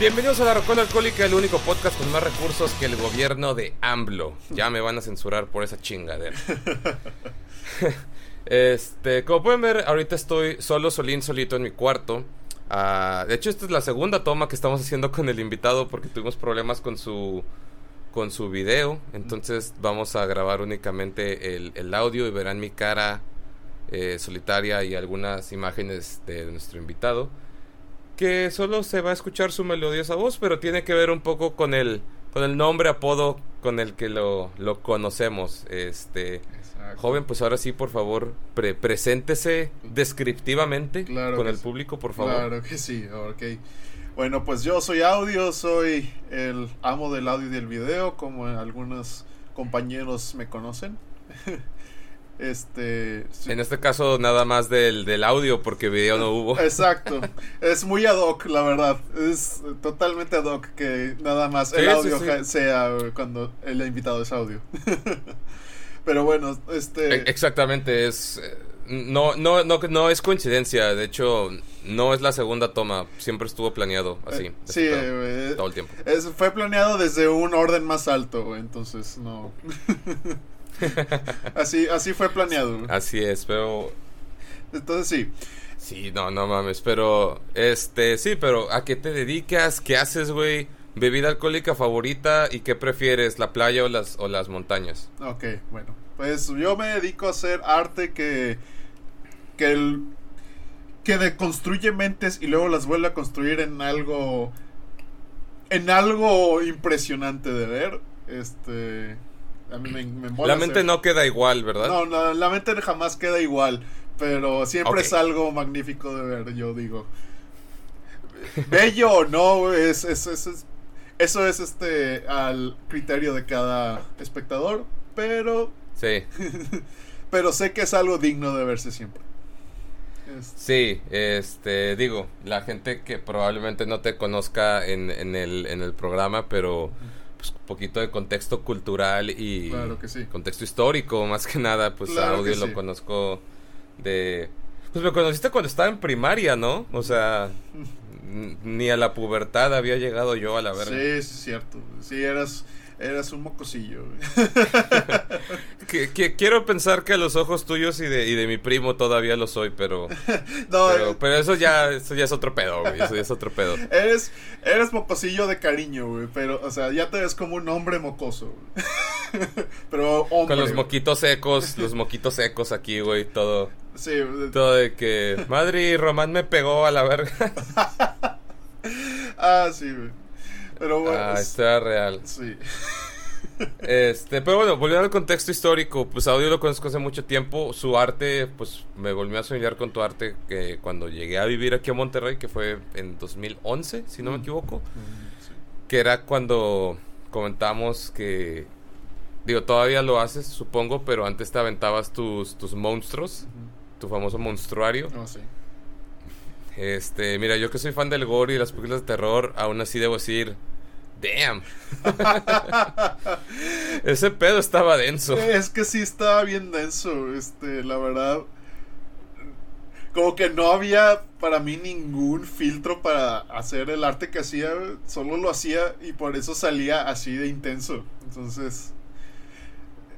Bienvenidos a La Rocona Alcohólica, el único podcast con más recursos que el gobierno de AMLO. Ya me van a censurar por esa chingadera. este, como pueden ver, ahorita estoy solo, solín, solito en mi cuarto. Ah, de hecho, esta es la segunda toma que estamos haciendo con el invitado porque tuvimos problemas con su con su video. Entonces vamos a grabar únicamente el, el audio y verán mi cara eh, solitaria y algunas imágenes de nuestro invitado que solo se va a escuchar su melodiosa voz, pero tiene que ver un poco con el, con el nombre, apodo con el que lo, lo conocemos. Este joven, pues ahora sí, por favor, preséntese descriptivamente con el público, por favor. Claro que sí, ok. Bueno, pues yo soy audio, soy el amo del audio y del video, como algunos compañeros me conocen. Este. En este caso, nada más del, del audio, porque video no hubo. Exacto. es muy ad hoc, la verdad. Es totalmente ad hoc que nada más el audio sea cuando el invitado es audio. Pero bueno, este. E-, exactamente, es. Eh, no, no, no, no es coincidencia. De hecho, no es la segunda toma. Siempre estuvo planeado así. Eh, sí, eh, todo, el tiempo. fue planeado desde un orden más alto, entonces no. así, así fue planeado. Así es, pero. Entonces sí. Sí, no, no mames, pero. Este, sí, pero ¿a qué te dedicas? ¿Qué haces, güey? ¿Bebida alcohólica favorita? ¿Y qué prefieres, la playa o las, o las montañas? Ok, bueno. Pues yo me dedico a hacer arte que. que el. que deconstruye mentes y luego las vuelve a construir en algo. en algo impresionante de ver. Este la mente no queda igual, ¿verdad? No, la mente jamás queda igual. Pero siempre es algo magnífico de ver, yo digo. Bello o no, es, es, es, eso es este al criterio de cada espectador. Pero. Sí. pero sé que es algo digno de verse siempre. Sí, este, digo, la gente que probablemente no te conozca en, en, el, en el programa, pero pues, poquito de contexto cultural y contexto histórico, más que nada, pues a Audio lo conozco de... Pues me conociste cuando estaba en primaria, ¿no? O sea, ni a la pubertad había llegado yo a la verga. Sí, es cierto. Sí, eras Eras un mocosillo. que, quiero pensar que a los ojos tuyos y de, y de mi primo todavía lo soy, pero. Eh. pero, eso ya eso ya es otro pedo, güey. Eso ya es otro pedo. eres, eres mocosillo de cariño, güey. Pero, o sea, ya te ves como un hombre mocoso, pero hombre. Con los moquitos secos, los moquitos secos aquí, güey. Todo. Sí. Todo de que. Madre, Román me pegó a la verga. ah, sí, güey. Pero bueno. Ah, está real. Sí. Este, pero bueno, volviendo al contexto histórico, pues Audio lo conozco hace mucho tiempo. Su arte, pues me volvió a soñar con tu arte que cuando llegué a vivir aquí a Monterrey, que fue en 2011, si no me mm. equivoco, mm, que era cuando comentamos que, digo, todavía lo haces, supongo, pero antes te aventabas tus, tus monstruos, tu famoso monstruario. Oh, sí. Este, mira, yo que soy fan del gore y las películas de terror, aún así debo decir, damn. Ese pedo estaba denso. Es que sí estaba bien denso, este, la verdad. Como que no había para mí ningún filtro para hacer el arte que hacía, solo lo hacía y por eso salía así de intenso. Entonces,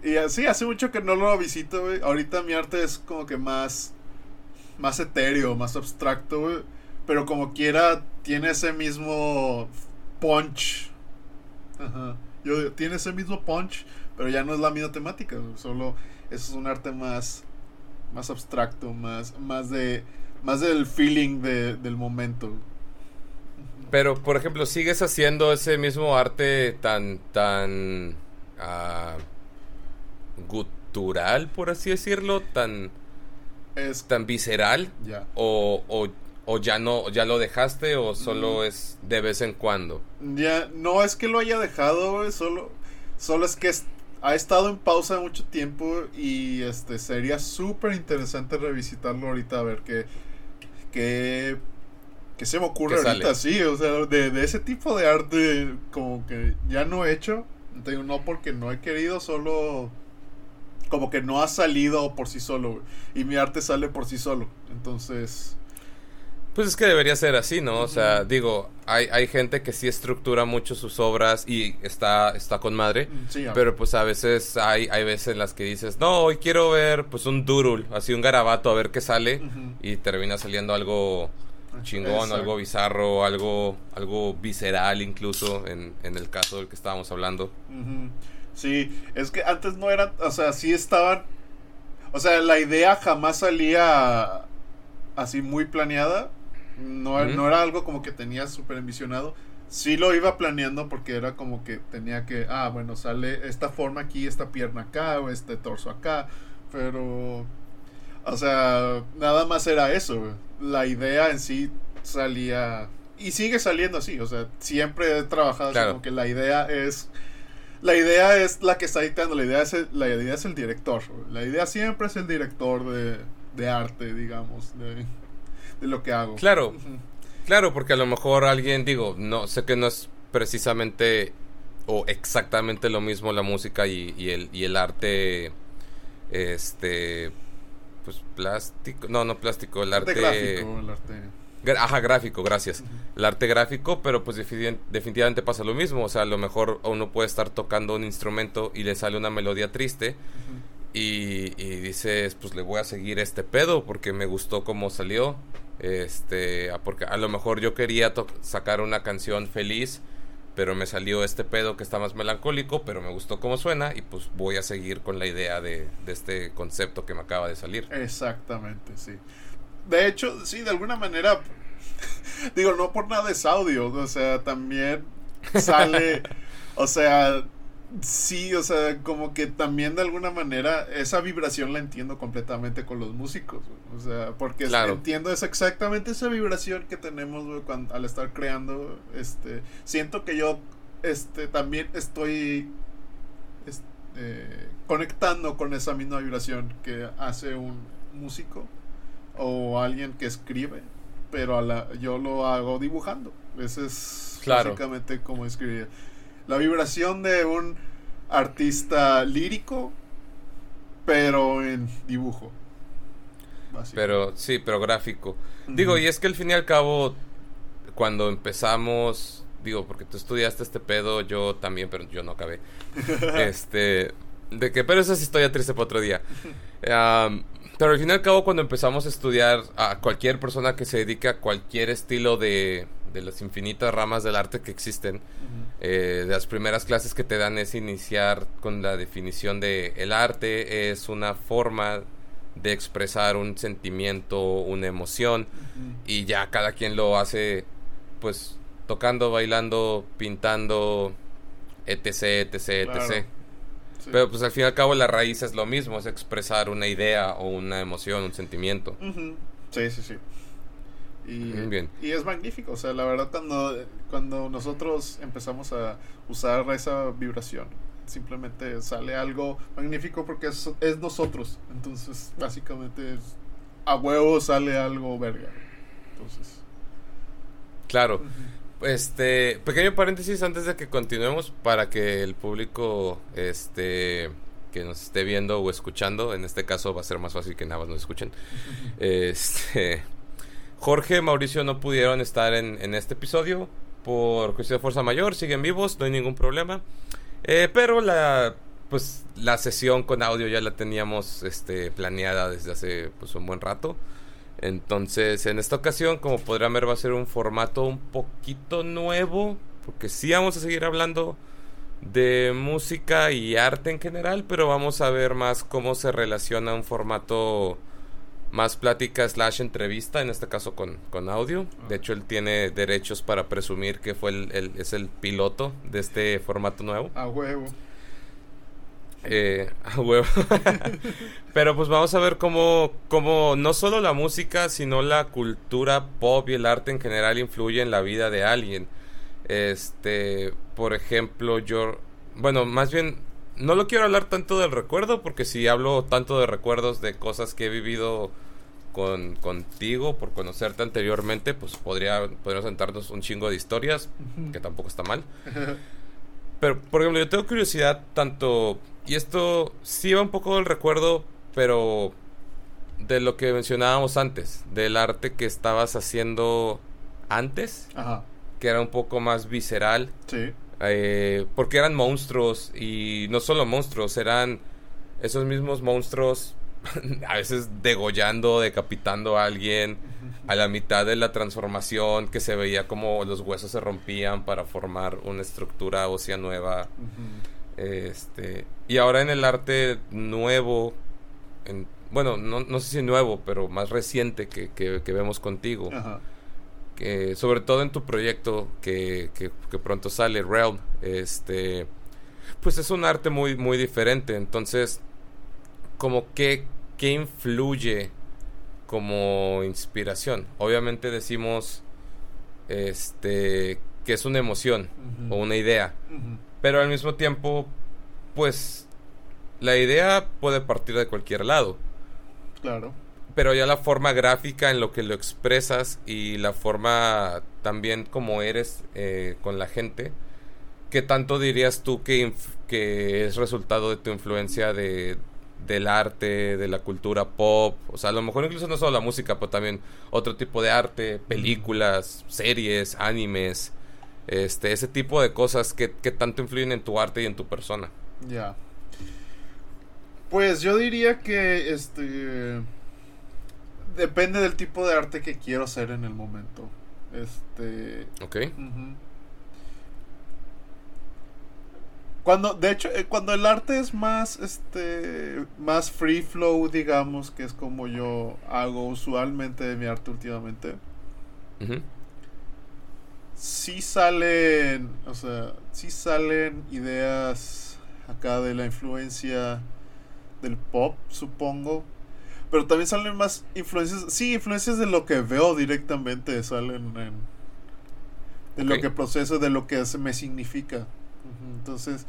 y así, hace mucho que no lo visito, Ahorita mi arte es como que más más etéreo, más abstracto, Pero como quiera, tiene ese mismo punch. Ajá. Yo, tiene ese mismo punch, pero ya no es la misma temática. Solo es un arte más, más abstracto, más, más de, más del feeling del momento. Pero, por ejemplo, sigues haciendo ese mismo arte tan, tan, uh, gutural, por así decirlo, tan es tan visceral o, o, ya no ya lo dejaste o solo mm. es de vez en cuando ya no es que lo haya dejado solo solo es que ha estado en pausa mucho tiempo y este sería súper interesante revisitarlo ahorita a ver qué qué qué se me ocurre ahorita sí o sea de, de, ese tipo de arte como que ya no he hecho no porque no he querido solo como que no ha salido por sí solo, Y mi arte sale por sí solo. Entonces. Pues es que debería ser así, ¿no? O sea, digo, hay, hay gente que sí estructura mucho sus obras y está, está con madre. Mm, Sí, Pero pues a veces hay, hay veces en las que dices, no, hoy quiero ver pues un durul, así un garabato, a ver qué sale. Y termina saliendo algo chingón, Exacto. algo bizarro, algo, algo visceral incluso, en, en el caso del que estábamos hablando. Ujú. Sí, es que antes no eran, o sea, sí estaban, o sea, la idea jamás salía así muy planeada, no, no era algo como que tenía súper envisionado, sí lo iba planeando porque era como que tenía que, ah, bueno, sale esta forma aquí, esta pierna acá, o este torso acá, pero, o sea, nada más era eso, la idea en sí salía, y sigue saliendo así, o sea, siempre he trabajado así Claro. como que la idea es... La idea es la que está dictando, la idea es el, la idea es el director. La idea siempre es el director de, de arte, digamos, de lo que hago. Claro. Claro, porque a lo mejor alguien, digo, no sé que no es precisamente o exactamente lo mismo la música y, y el, y el arte, este, pues plástico, no, no plástico, el Arte gráfico, el arte. Ajá, gráfico, gracias. El arte gráfico, pero pues defini- definitivamente pasa lo mismo. O sea, a lo mejor uno puede estar tocando un instrumento y le sale una melodía triste. Y, y dices, pues le voy a seguir este pedo porque me gustó cómo salió. Este, a- porque a lo mejor yo quería sacar una canción feliz, pero me salió este pedo que está más melancólico, pero me gustó cómo suena y pues voy a seguir con la idea de, de este concepto que me acaba de salir. Exactamente, sí. De hecho, sí, de alguna manera, digo, no por nada es audio, o sea, también sale, o sea, sí, o sea, como que también de alguna manera esa vibración la entiendo completamente con los músicos, güey. o sea, porque Claro. entiendo es exactamente esa vibración que tenemos güey, cuando, al estar creando, este, siento que yo, este, también estoy es- eh, conectando con esa misma vibración que hace un músico o alguien que escribe, pero a la, yo lo hago dibujando. Ese es Claro. básicamente como escribir. La vibración de un artista lírico, pero en dibujo. Pero sí, pero gráfico. Digo, y es que al fin y al cabo, cuando empezamos, digo, porque tú estudiaste este pedo, yo también, pero yo no acabé. este, de que, pero esa es historia triste para otro día. pero al fin y al cabo, cuando empezamos a estudiar a cualquier persona que se dedique a cualquier estilo de, de las infinitas ramas del arte que existen, eh, de las primeras clases que te dan es iniciar con la definición de el arte es una forma de expresar un sentimiento, una emoción y ya cada quien lo hace pues tocando, bailando, pintando, etc, etc, Claro. etc. Sí. Pero pues al fin y al cabo la raíz es lo mismo, es expresar una idea o una emoción, un sentimiento. Sí, sí, sí. Y, Muy bien. y es magnífico, o sea, la verdad cuando, cuando nosotros empezamos a usar esa vibración, simplemente sale algo magnífico porque es, es nosotros. Entonces, básicamente es, a huevo sale algo verga. Entonces, Claro. Este, pequeño paréntesis antes de que continuemos para que el público este que nos esté viendo o escuchando, en este caso va a ser más fácil que nada más nos escuchen. Este Jorge, Mauricio no pudieron estar en, en este episodio por cuestión de fuerza mayor, siguen vivos, no hay ningún problema. Eh, pero la pues la sesión con audio ya la teníamos este planeada desde hace pues un buen rato. Entonces, en esta ocasión, como podrán ver, va a ser un formato un poquito nuevo, porque sí vamos a seguir hablando de música y arte en general, pero vamos a ver más cómo se relaciona un formato más plática slash entrevista, en este caso con, con audio. De hecho, él tiene derechos para presumir que fue el, el- es el piloto de este formato nuevo. A huevo. Eh, a huevo. Pero pues vamos a ver cómo, cómo no solo la música, sino la cultura pop y el arte en general influye en la vida de alguien. Este, por ejemplo, yo, bueno, más bien, no lo quiero hablar tanto del recuerdo, porque si hablo tanto de recuerdos de cosas que he vivido con, contigo, por conocerte anteriormente, pues podría, podríamos sentarnos un chingo de historias, que tampoco está mal. Pero, por ejemplo, yo tengo curiosidad tanto... Y esto sí va un poco del recuerdo, pero de lo que mencionábamos antes, del arte que estabas haciendo antes, Ajá. que era un poco más visceral, Sí. eh, porque eran monstruos y no solo monstruos, eran esos mismos monstruos a veces degollando, decapitando a alguien a la mitad de la transformación que se veía como los huesos se rompían para formar una estructura ósea nueva. Este, y ahora en el arte nuevo, en, bueno, no, no sé si nuevo, pero más reciente que, que- que vemos contigo, que sobre todo en tu proyecto que, que- que pronto sale, Realm, este, pues es un arte muy, muy diferente. Entonces, como que, ¿qué influye como inspiración? Obviamente decimos, este, que es una emoción o una idea. Pero al mismo tiempo, pues la idea puede partir de cualquier lado. Claro. Pero ya la forma gráfica en lo que lo expresas y la forma también como eres eh, con la gente, ¿qué tanto dirías tú que, que es resultado de tu influencia de, del arte, de la cultura pop? O sea, a lo mejor incluso no solo la música, pero también otro tipo de arte, películas, series, animes, este, ese tipo de cosas que, que tanto influyen en tu arte y en tu persona. Ya. Pues yo diría que este depende del tipo de arte que quiero hacer en el momento. Este, ¿Ok? Cuando de hecho eh, cuando el arte es más este más free flow, digamos, que es como yo hago usualmente de mi arte últimamente. Sí salen, o sea, sí salen ideas acá de la influencia del pop, supongo. Pero también salen más influencias, sí, influencias de lo que veo directamente, salen en, de lo que proceso, de lo que se me significa. Entonces,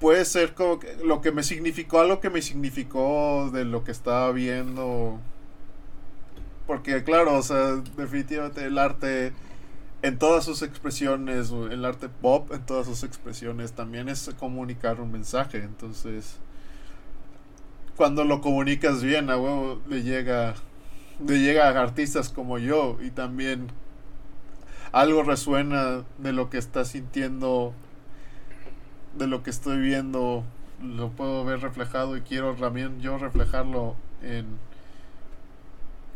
puede ser como que lo que me significó, algo que me significó de lo que estaba viendo. Porque, claro, o sea, definitivamente el arte en todas sus expresiones, el arte pop en todas sus expresiones, también es comunicar un mensaje. Entonces, cuando lo comunicas bien, a huevo le llega, le llega a artistas como yo y también algo resuena de lo que está sintiendo, de lo que estoy viendo, lo puedo ver reflejado y quiero también yo reflejarlo en,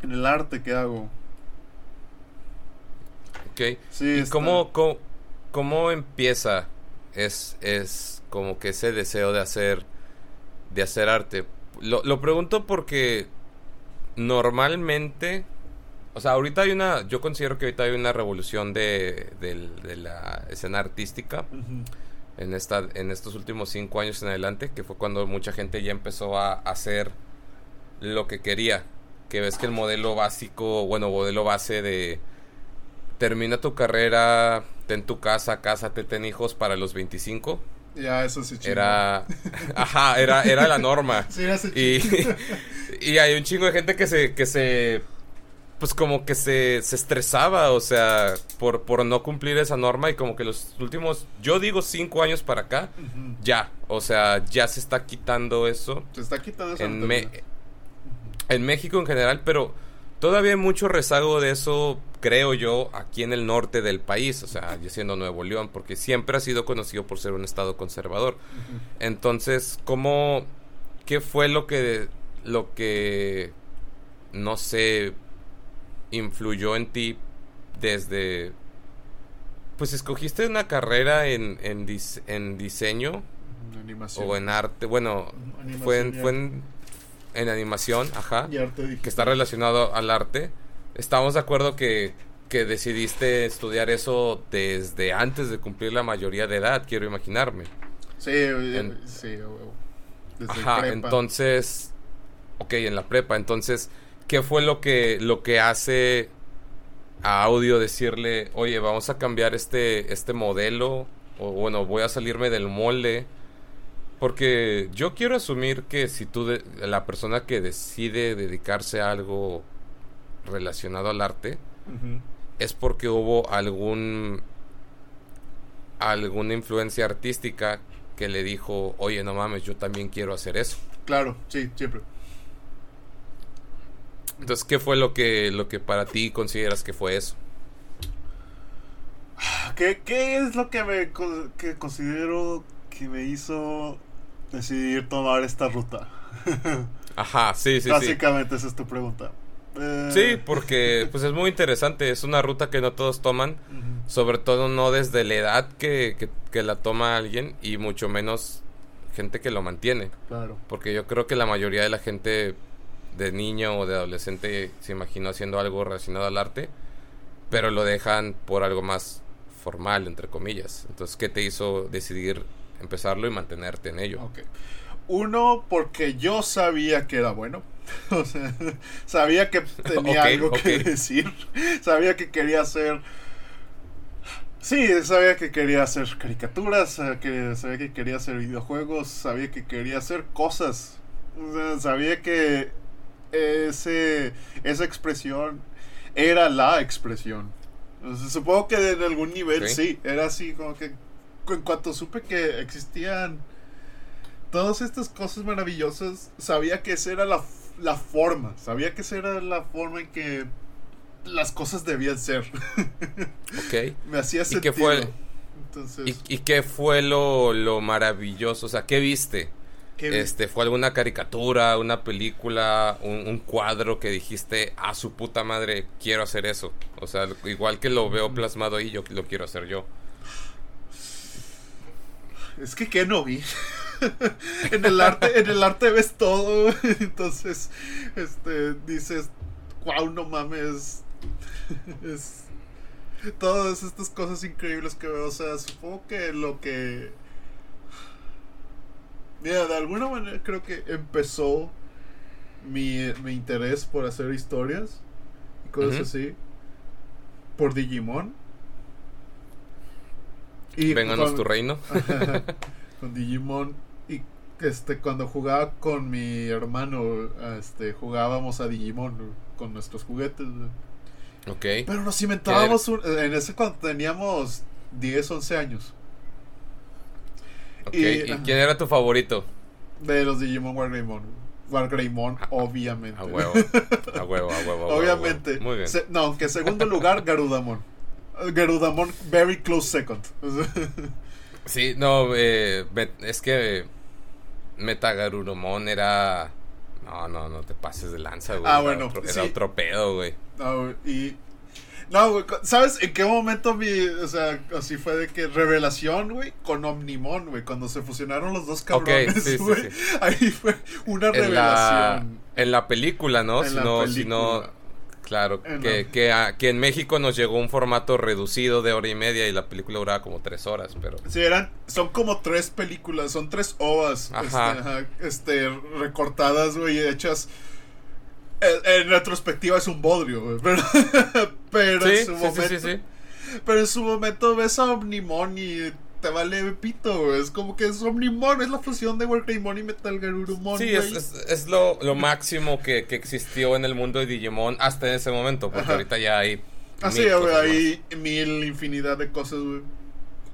en el arte que hago. Ok. Sí, ¿Y cómo, cómo, cómo empieza es, es como que ese deseo de hacer, de hacer arte? Lo, lo pregunto porque normalmente, o sea, ahorita hay una, yo considero que ahorita hay una revolución de, de la escena artística. En, esta, en estos últimos cinco años en adelante, que fue cuando mucha gente ya empezó a hacer lo que quería. Que ves que el modelo básico, bueno, modelo base de termina tu carrera, ten tu casa, cásate, ten hijos para los 25. Ya, eso sí chingo. Era, ajá, era, era la norma. Sí, ese Y, y hay un chingo de gente que se, que se, pues como que se, se estresaba, o sea, por, por no cumplir esa norma y como que los últimos, yo digo cinco años para acá, ya, o sea, ya se está quitando eso Se está quitando esa en, Me- mentalidad. en México en general, pero todavía hay mucho rezago de eso, creo yo, aquí en el norte del país, o sea, yo siendo Nuevo León, porque siempre ha sido conocido por ser un estado conservador. Entonces, ¿cómo, qué fue lo que, lo que, no sé, influyó en ti desde, pues escogiste una carrera en, en, dis- en diseño Animación. o en arte, bueno, Animación fue en, fue en, en animación, ajá, Y arte digital. que está relacionado al arte. Estamos de acuerdo que, que decidiste estudiar eso desde antes de cumplir la mayoría de edad, quiero imaginarme. Sí, eh, En- sí. Desde Ajá, prepa. entonces, ok, en la prepa, entonces, ¿qué fue lo que, lo que hace a audio decirle, oye, vamos a cambiar este, este modelo, o bueno, voy a salirme del molde? Porque yo quiero asumir que si tú, de- la persona que decide dedicarse a algo relacionado al arte, es porque hubo algún alguna influencia artística que le dijo, oye, no mames, yo también quiero hacer eso. Claro, sí, siempre. Entonces, ¿qué fue lo que, lo que para ti consideras que fue eso? ¿Qué, qué es lo que me que considero que me hizo decidir tomar esta ruta? Ajá, sí, sí, Básicamente esa es tu pregunta. Eh, sí, porque pues es muy interesante, es una ruta que no todos toman, sobre todo no desde la edad que, que, que, la toma alguien y mucho menos gente que lo mantiene. Claro. Porque yo creo que la mayoría de la gente de niño o de adolescente se imaginó haciendo algo relacionado al arte, pero lo dejan por algo más formal, entre comillas. Entonces, ¿qué te hizo decidir empezarlo y mantenerte en ello? Uno, porque yo sabía que era bueno. o sea, sabía que tenía algo que decir. Sabía que quería hacer... Sí, sabía que quería hacer caricaturas, sabía que, sabía que quería hacer videojuegos, sabía que quería hacer cosas. sabía que ese, esa expresión era la expresión supongo que en algún nivel sí, era así como que en cuanto supe que existían todas estas cosas maravillosas, sabía que esa era la, la forma, sabía que esa era la forma en que las cosas debían ser. Ok. Me hacía sentido. ¿Y qué fue, Entonces... ¿Y, qué fue lo, lo maravilloso? O sea, ¿qué viste? Este, ¿Fue alguna caricatura, una película, un, cuadro que dijiste, a su puta madre, quiero hacer eso? O sea, igual que lo veo plasmado ahí, yo lo quiero hacer yo. Es que ¿qué no vi? en el arte, en el arte ves todo. Entonces, este, dices, wow, no mames. es todas estas cosas increíbles que veo. O sea, supongo que lo que Mira, de alguna manera creo que empezó mi, interés por hacer historias y cosas así por Digimon. Y Vénganos tu reino. con Digimon. Y este cuando jugaba con mi hermano, este jugábamos a Digimon con nuestros juguetes. Ok. Pero nos inventábamos en ese cuando teníamos 10, 11 años. ¿Y, quién era tu favorito? De los Digimon Wargreymon. Wargreymon, ah, obviamente. A huevo. A huevo, a huevo. obviamente. Muy bien. no, aunque segundo lugar, Garudamon. Garudamon, very close second. sí, no, eh, es que Metagarurumon era. No, no, no te pases de lanza, güey. Ah, bueno. Era otro, pedo, güey. No, y no, güey, ¿sabes en qué momento mi, o sea, así fue de que revelación, güey, con Omnimon, güey, cuando se fusionaron los dos cabrones, güey, ahí fue una revelación. en la película, ¿no? En si no, si no, claro, que, que, que, en México nos llegó un formato reducido de hora y media y la película duraba como tres horas, pero... Sí, eran, son como tres películas, son tres ovas, Este, este, recortadas, güey, hechas en, retrospectiva es un bodrio, Pero, pero en su momento. pero en su momento ves a Omnimon y te vale pito, Es como que es Omnimon, es la fusión de Wargreymon y Metal Garurumon. Sí, es, lo, máximo que, existió en el mundo de Digimon hasta en ese momento, porque ahorita ya hay. Ah, sí, hay mil infinidad de cosas, güey.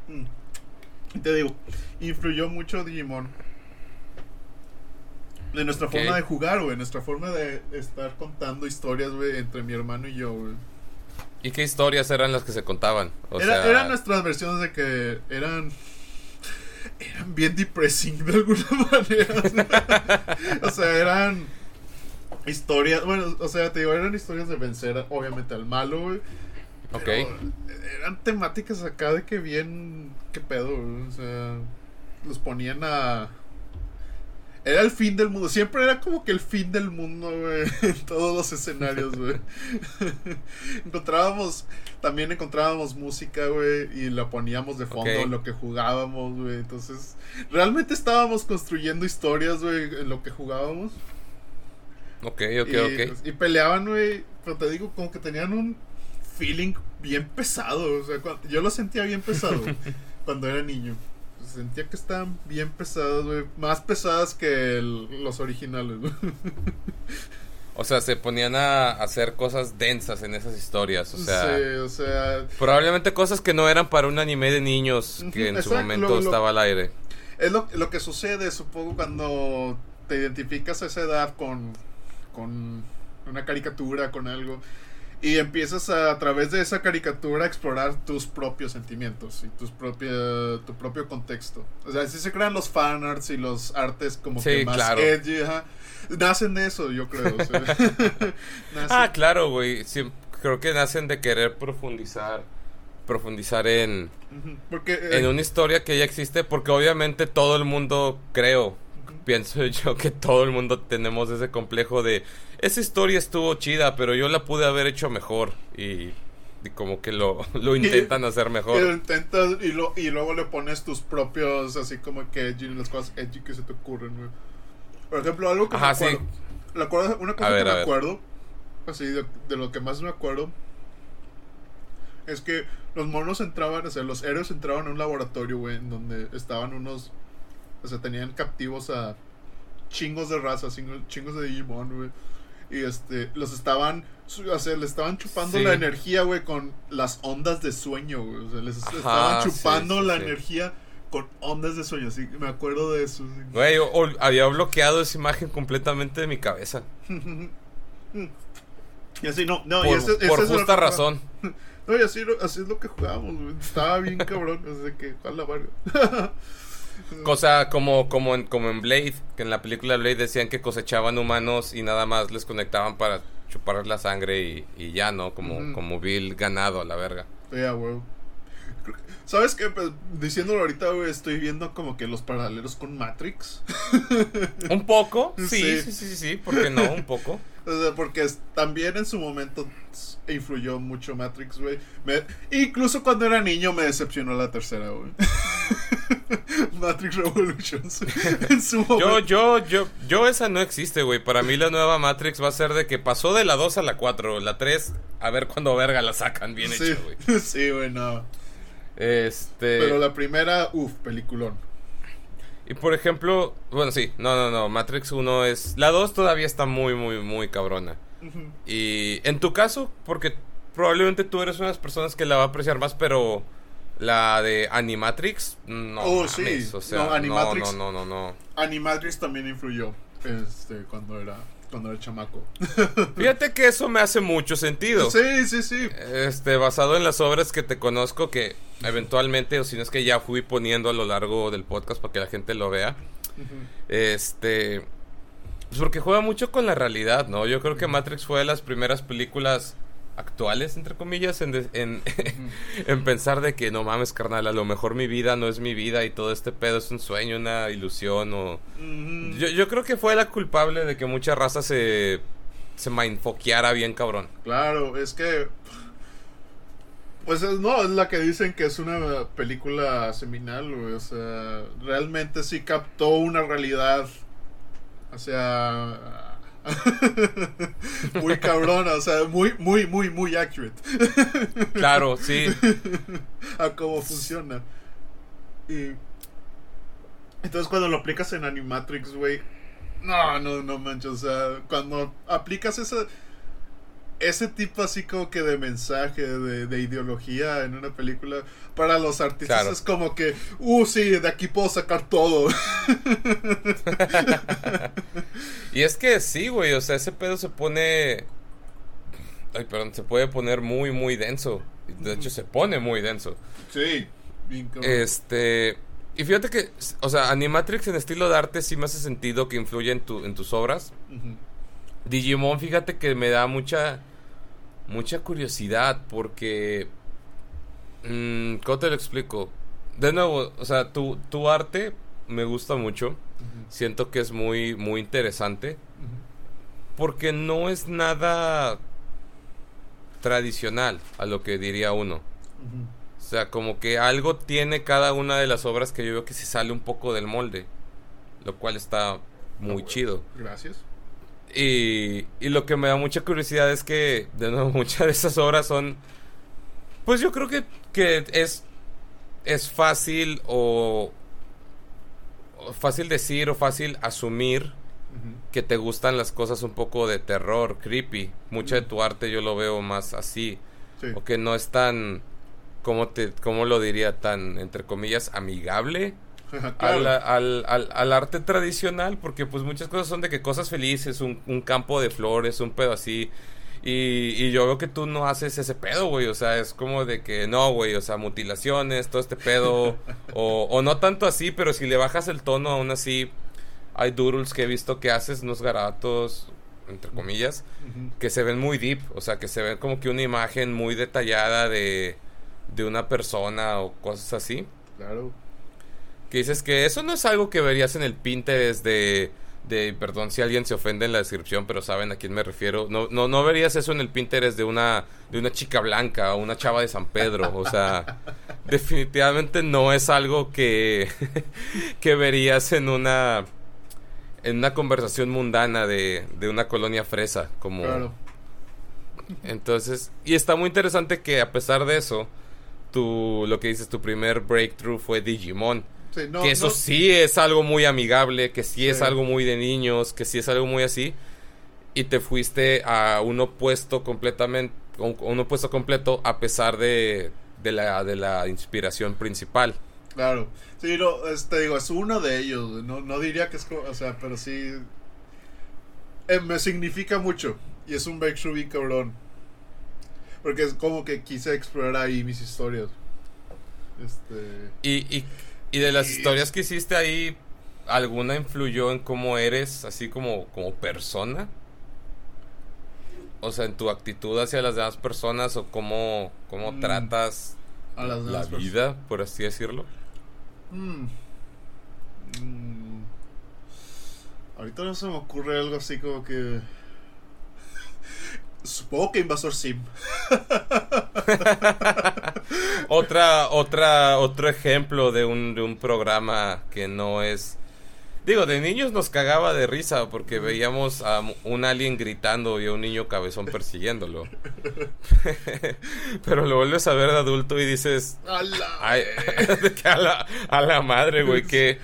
Mm. Te digo, influyó mucho Digimon de nuestra forma de jugar, güey. Nuestra forma de estar contando historias, güey, entre mi hermano y yo, güey. ¿Y qué historias eran las que se contaban? O sea... Eran nuestras versiones de que eran. Eran bien depressing de alguna manera. o sea, eran historias. Bueno, o sea, te digo, eran historias de vencer, obviamente, al malo, güey. Ok. Eran temáticas acá de que bien. ¿Qué pedo, güey? O sea, los ponían a era el fin del mundo. Siempre era como que el fin del mundo, güey. En todos los escenarios, güey. encontrábamos, también encontrábamos música, güey. Y la poníamos de fondo en lo que jugábamos, güey. Entonces, realmente estábamos construyendo historias, güey, en lo que jugábamos. Ok, ok, y, ok. Y peleaban, güey. Pero te digo, como que tenían un feeling bien pesado. O sea, yo lo sentía bien pesado cuando era niño sentía que estaban bien pesadas, güey. Más pesadas que los originales, güey. O sea, se ponían a hacer cosas densas en esas historias, o sea... Sí, o sea... Probablemente cosas que no eran para un anime de niños que en su momento estaba al aire. Es lo, lo, que sucede, supongo, cuando te identificas a esa edad con... con una caricatura, con algo. Y empiezas a, a través de esa caricatura a explorar tus propios sentimientos y tus propia, tu propio contexto. O sea, así se crean los fanarts y los artes como Sí, que más claro. edgy. ajá. Nacen de eso, yo creo. o sea. Nacen- Ah, claro, güey. Sí, creo que nacen de querer profundizar. Profundizar en, Porque eh, en una historia que ya existe. Porque obviamente todo el mundo, creo, pienso yo que todo el mundo tenemos ese complejo de. Esa historia estuvo chida, pero yo la pude haber hecho mejor. Y, y como que lo, lo intentan hacer y lo mejor. intentas y, lo, y luego le pones tus propios, así como que edgy, las cosas edgy que se te ocurren, güey. Por ejemplo, algo que Ajá, me sí. acuerdo. la acuerdo- una cosa ver, que me ver. acuerdo, así de, de lo que más me acuerdo, es que los monos entraban, o sea, los héroes entraban a un laboratorio, güey, en donde estaban unos, o sea, tenían captivos a chingos de razas, chingos de Digimon, güey. Y este, los estaban, o sea, le estaban chupando Sí. la energía, güey, con las ondas de sueño, güey. O sea, les Ajá, estaban chupando sí, la energía con ondas de sueño, sí, me acuerdo de eso. Güey, o- o- había bloqueado esa imagen completamente de mi cabeza. Y así, no, no, y por ese- ese por justa razón. No, y así, así es lo que jugábamos, güey. Estaba bien cabrón, o sea que, a la verga. Cosa como, como, en, como en Blade, que en la película Blade decían que cosechaban humanos y nada más les conectaban para chupar la sangre y, y ya, ¿no? Como, Ujú. como vil ganado a la verga. Ya, que- ¿Sabes qué? Pues, diciéndolo ahorita, güey, estoy viendo como que los paralelos con Matrix. Un poco, sí, Sí. sí, sí, sí, sí, ¿por qué no? Un poco. O sea, porque también en su momento influyó mucho Matrix, güey. Me- Incluso cuando era niño me decepcionó la tercera, güey. Matrix Revolutions. en su Yo, momento. yo, yo, yo esa no existe, güey. Para mí la nueva Matrix va a ser de que pasó de la 2 a la 4, la 3, a ver cuándo verga la sacan bien sí, hecha, güey. sí, güey, no. Este... Pero la primera, uff, peliculón. Y por ejemplo, bueno, sí, no, no, no, Matrix 1 es... La 2 todavía está muy, muy, muy cabrona. Y en tu caso, porque probablemente tú eres una de las personas que la va a apreciar más, pero la de Animatrix, no. Oh, mames, sí. O sea, No, no, Animatrix- no, no, no, no. Animatrix también influyó. Este, cuando era, cuando era chamaco. Fíjate que eso me hace mucho sentido. Sí, sí, sí. Este, basado en las obras que te conozco, que eventualmente, o si no es que ya fui poniendo a lo largo del podcast para que la gente lo vea. Este. Pues porque juega mucho con la realidad, ¿no? Yo creo que Matrix fue de las primeras películas actuales, entre comillas, en, de- en, en pensar de que no mames, carnal, a lo mejor mi vida no es mi vida y todo este pedo es un sueño, una ilusión o... Yo, yo creo que fue la culpable de que mucha raza se, se mindfoqueara bien cabrón. Claro, es que. Pues es- no, es la que dicen que es una película seminal. O sea, realmente sí captó una realidad. O sea. muy cabrona, o sea, muy, muy, muy, muy accurate Claro, sí. a cómo funciona. Y. Entonces, cuando lo aplicas en Animatrix, güey. No, no, no manches. O sea, cuando aplicas ese. Ese tipo así como que de mensaje, de, de ideología en una película, para los artistas Claro. es como que, uh, sí, de aquí puedo sacar todo. Y es que sí, güey, o sea, ese pedo se pone... Ay, perdón, se puede poner muy, muy denso. De hecho, se pone muy denso. sí, bien. Este... Y fíjate que, o sea, Animatrix en estilo de arte sí me hace sentido que influye en, tu, en tus obras. Digimon, fíjate que me da mucha... Mucha curiosidad porque... mm, ¿Cómo te lo explico? De nuevo, o sea, tu, tu arte me gusta mucho. Siento que es muy, muy interesante. Porque no es nada tradicional a lo que diría uno. O sea, como que algo tiene cada una de las obras que yo veo que se sale un poco del molde. Lo cual está muy chido. Gracias. Y, y lo que me da mucha curiosidad es que, de nuevo, muchas de esas obras son... Pues yo creo que, que es, es fácil o, o fácil decir o fácil asumir que te gustan las cosas un poco de terror, creepy. Mucha de tu arte yo lo veo más así. Sí. O que no es tan, ¿cómo, te, cómo lo diría? Tan, entre comillas, amigable. al, al, al, arte tradicional, porque pues muchas cosas son de que cosas felices, un, un campo de flores, un pedo así. Y, y, yo veo que tú no haces ese pedo, güey. O sea, es como de que no, güey. O sea, mutilaciones, todo este pedo. o, o no tanto así, pero si le bajas el tono, aún así. Hay doodles que he visto que haces unos garatos, entre comillas, que se ven muy deep. O sea, que se ven como que una imagen muy detallada de, de una persona o cosas así. Claro. Que dices que eso no es algo que verías en el Pinterest de de perdón si alguien se ofende en la descripción, pero saben a quién me refiero. No, no, no verías eso en el Pinterest de una, de una chica blanca o una chava de San Pedro. O sea, definitivamente no es algo que, que verías en una en una conversación mundana de, de una colonia fresa. Como claro. entonces, y está muy interesante que a pesar de eso, tu lo que dices, tu primer breakthrough fue Digimon que eso sí es algo muy amigable, que sí, es algo muy de niños, que sí es algo muy así. Y te fuiste a un opuesto completamente, un, opuesto completo a pesar de, de, la, de la inspiración principal. Claro, sí, no, este, digo, es uno de ellos, no, no diría que es, o sea, pero sí, eh, me significa mucho y es un breakthrough bien cabrón. Porque es como que quise explorar ahí mis historias. Este... Y, y y de las historias que hiciste ahí, ¿alguna influyó en cómo eres, así como, como persona? O sea, en tu actitud hacia las demás personas o cómo, cómo mm. tratas a la vida, por así decirlo. Mm. Mm. Ahorita no se me ocurre algo así como que... Supongo que Invasor Sim. otra, otra, otro ejemplo de un, de un programa que no es. Digo, de niños nos cagaba de risa porque veíamos a un alien gritando y a un niño cabezón persiguiéndolo. Pero lo vuelves a ver de adulto y dices. A la, a la, madre, güey, que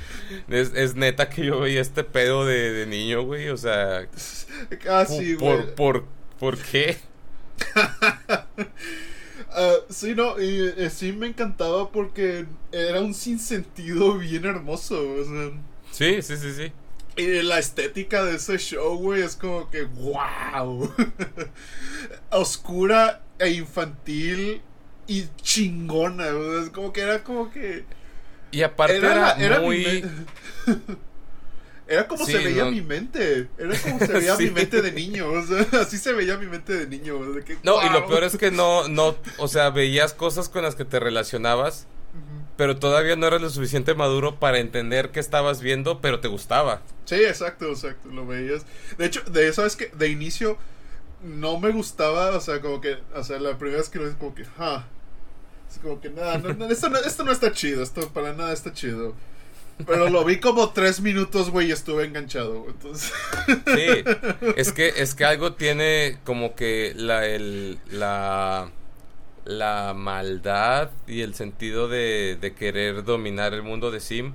es, neta que yo veía este pedo de, niño, güey. O sea. Casi, güey. Por, por, ¿Por qué? uh, sí, no, y, eh, sí me encantaba porque era un sinsentido bien hermoso. O sea. Sí, sí, sí, sí. Y la estética de ese show, güey, es como que wow. Oscura e infantil y chingona. Es como que era como que. Y aparte era, era muy. Era como se veía mi mente. Era como se veía mi mente de niño. O sea, así se veía mi mente de niño. no, y lo peor es que no, no, o sea, veías cosas con las que te relacionabas, pero todavía no eras lo suficiente maduro para entender qué estabas viendo, pero te gustaba. Sí, exacto, exacto, lo veías. De hecho, de eso es que de inicio no me gustaba, o sea, como que, o sea, la primera vez que lo es como que, ah, es como que nada, no, esto, no, esto no está chido, esto para nada está chido. Pero lo vi como tres minutos, güey, y estuve enganchado, entonces... Sí, es que, es que algo tiene como que la, el, la, la maldad y el sentido de, de querer dominar el mundo de Sim.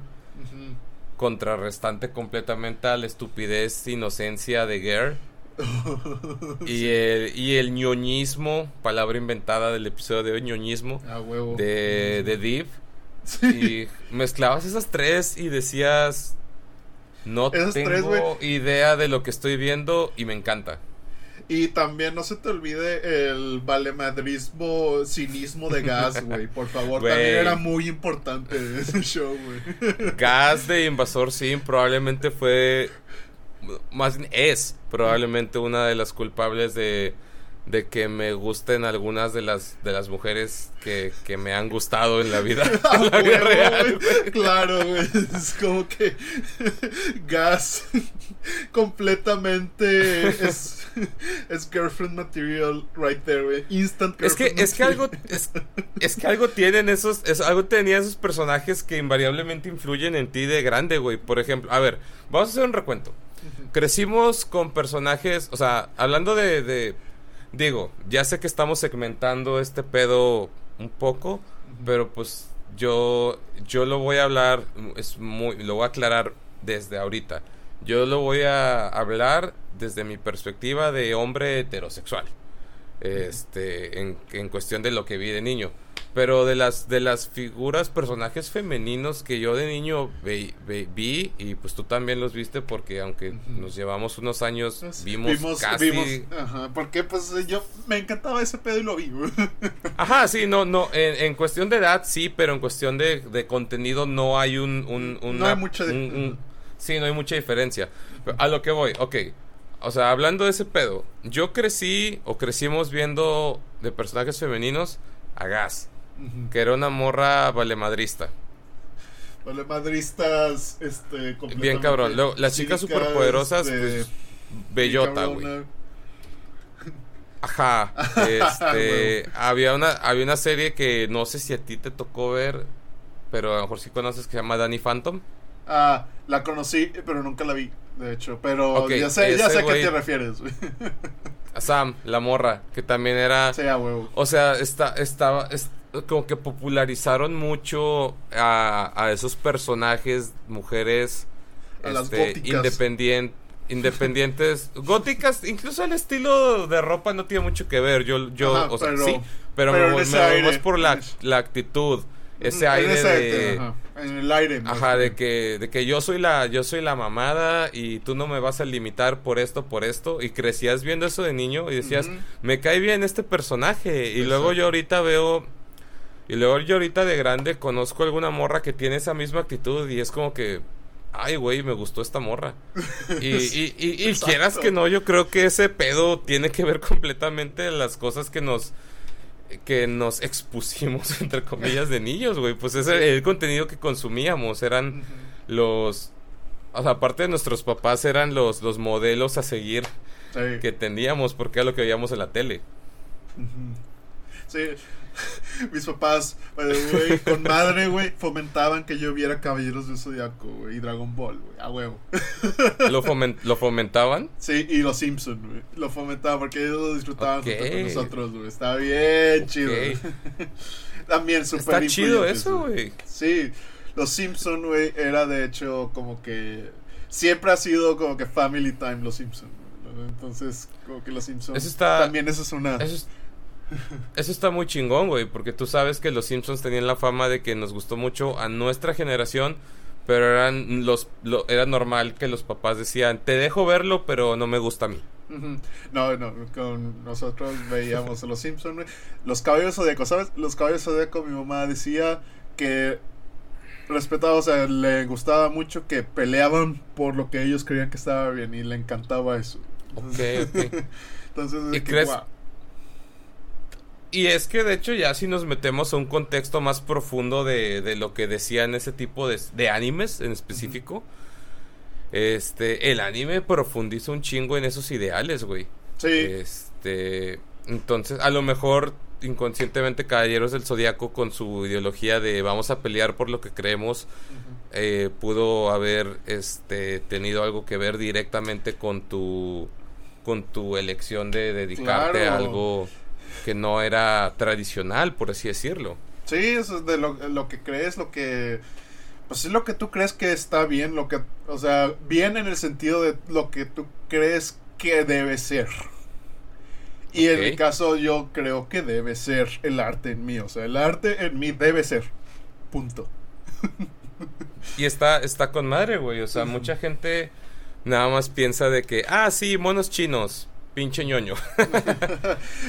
Contrarrestante completamente a la estupidez, inocencia de Gare. y, el, y el ñoñismo, palabra inventada del episodio de hoy, ñoñismo, de, de Y mezclabas esas tres y decías, no tengo idea de lo que estoy viendo y me encanta. Y también no se te olvide el valemadrismo, cinismo de Gas, güey. Por favor, también era muy importante ese show, güey. Gas de Invasor Sim probablemente fue, más es probablemente una de las culpables de de que me gusten algunas de las de las mujeres que, que me han gustado en la vida, en la vida real. Claro, güey. Es como que gas completamente es, es girlfriend material right there, güey. Instant Es que es que algo es, es, que algo tienen esos es, algo tenía esos personajes que invariablemente influyen en ti de grande, güey. Por ejemplo, a ver, vamos a hacer un recuento. Crecimos con personajes, o sea, hablando de Digo, ya sé que estamos segmentando este pedo un poco, pero pues yo yo lo voy a hablar es muy lo voy a aclarar desde ahorita. Yo lo voy a hablar desde mi perspectiva de hombre heterosexual. Este, en, en cuestión de lo que vi de niño. Pero de las de las figuras, personajes femeninos que yo de niño ve- ve- vi, y pues tú también los viste porque aunque nos llevamos unos años, Pues, vimos, casi... vimos- ajá, porque pues yo me encantaba ese pedo y lo vi. Ajá, sí, no, no, en, en cuestión de edad sí, pero en cuestión de, de contenido no hay un... un No hay mucha un- un- sí, no hay mucha diferencia. Pero a lo que voy, ok. O sea, hablando de ese pedo, yo crecí o crecimos viendo de personajes femeninos a Gas, Que era una morra valemadrista. Vale, madristas, este, Bien cabrón. Luego, las chicas superpoderosas, este, pues, bellota, güey. Ajá. Este, había una había una serie que no sé si a ti te tocó ver, pero a lo mejor sí conoces que se llama Danny Phantom. Ah, la conocí, pero nunca la vi, de hecho. Pero ya sé, ya sé a qué te refieres. A Sam, la morra, que también era Sí, a huevo. O sea, está, estaba, es- como que popularizaron mucho a, a esos personajes, mujeres, este, independientes, góticas, incluso el estilo de ropa no tiene mucho que ver, yo, yo, Ajá, o sea, pero- sí, pero, pero me, me voy aire. más por la, la actitud, ese aire de... ajá, en el aire. Ajá, de que, de que yo soy la, yo soy la mamada y tú no me vas a limitar por esto, por esto. Y crecías viendo eso de niño y decías, me cae bien este personaje. Y luego Exacto. yo ahorita veo, y luego yo ahorita de grande conozco alguna morra que tiene esa misma actitud y es como que, ay güey, me gustó esta morra. Y, y, y, y quieras que no, yo creo que ese pedo tiene que ver completamente en las cosas que nos que nos expusimos entre comillas de niños, güey, pues ese el contenido que consumíamos eran los o sea, aparte de nuestros papás eran los los modelos a seguir Sí. que teníamos porque era lo que veíamos en la tele. Sí. Mis papás, güey, con madre, güey, fomentaban que yo viera Caballeros del Zodiaco, güey, y Dragon Ball, güey, a huevo. Lo, fomen- lo fomentaban. Sí, y los Simpsons, güey, lo fomentaban porque ellos lo disfrutaban junto con nosotros, güey. Estaba bien chido. También súper Está chido eso, güey. Sí, los Simpsons, güey, era de hecho como que siempre ha sido como que family time los Simpsons. Entonces, como que los Simpsons Eso está- también eso es una Eso, es- eso está muy chingón, güey, porque tú sabes que los Simpsons tenían la fama de que nos gustó mucho a nuestra generación, pero eran los lo- era normal que los papás decían, "Te dejo verlo, pero no me gusta a mí." No, no, con nosotros veíamos los Simpsons, güey. Los caballos zodíacos, ¿sabes? Los caballos zodíacos, mi mamá decía que respetaba, o sea, le gustaba mucho que peleaban por lo que ellos creían que estaba bien y le encantaba eso. Ok, ok. Entonces, ¿Y que, crees-. Y es que de hecho ya si nos metemos a un contexto más profundo de, de lo que decían ese tipo de, de animes en específico, este, el anime profundiza un chingo en esos ideales, güey. Sí, Este, entonces, a lo mejor inconscientemente Caballeros del Zodiaco con su ideología de vamos a pelear por lo que creemos, eh, pudo haber este tenido algo que ver directamente con tu con tu elección de dedicarte Claro. a algo que no era tradicional, por así decirlo. Sí, eso es de lo, lo que crees, lo que... Pues es lo que tú crees que está bien, lo que... O sea, bien en el sentido de lo que tú crees que debe ser. Y en mi caso yo creo que debe ser el arte en mí. O sea, el arte en mí debe ser. Punto. Y está está con madre, güey, o sea, mucha gente nada más piensa de que, ah, sí, monos chinos, pinche ñoño.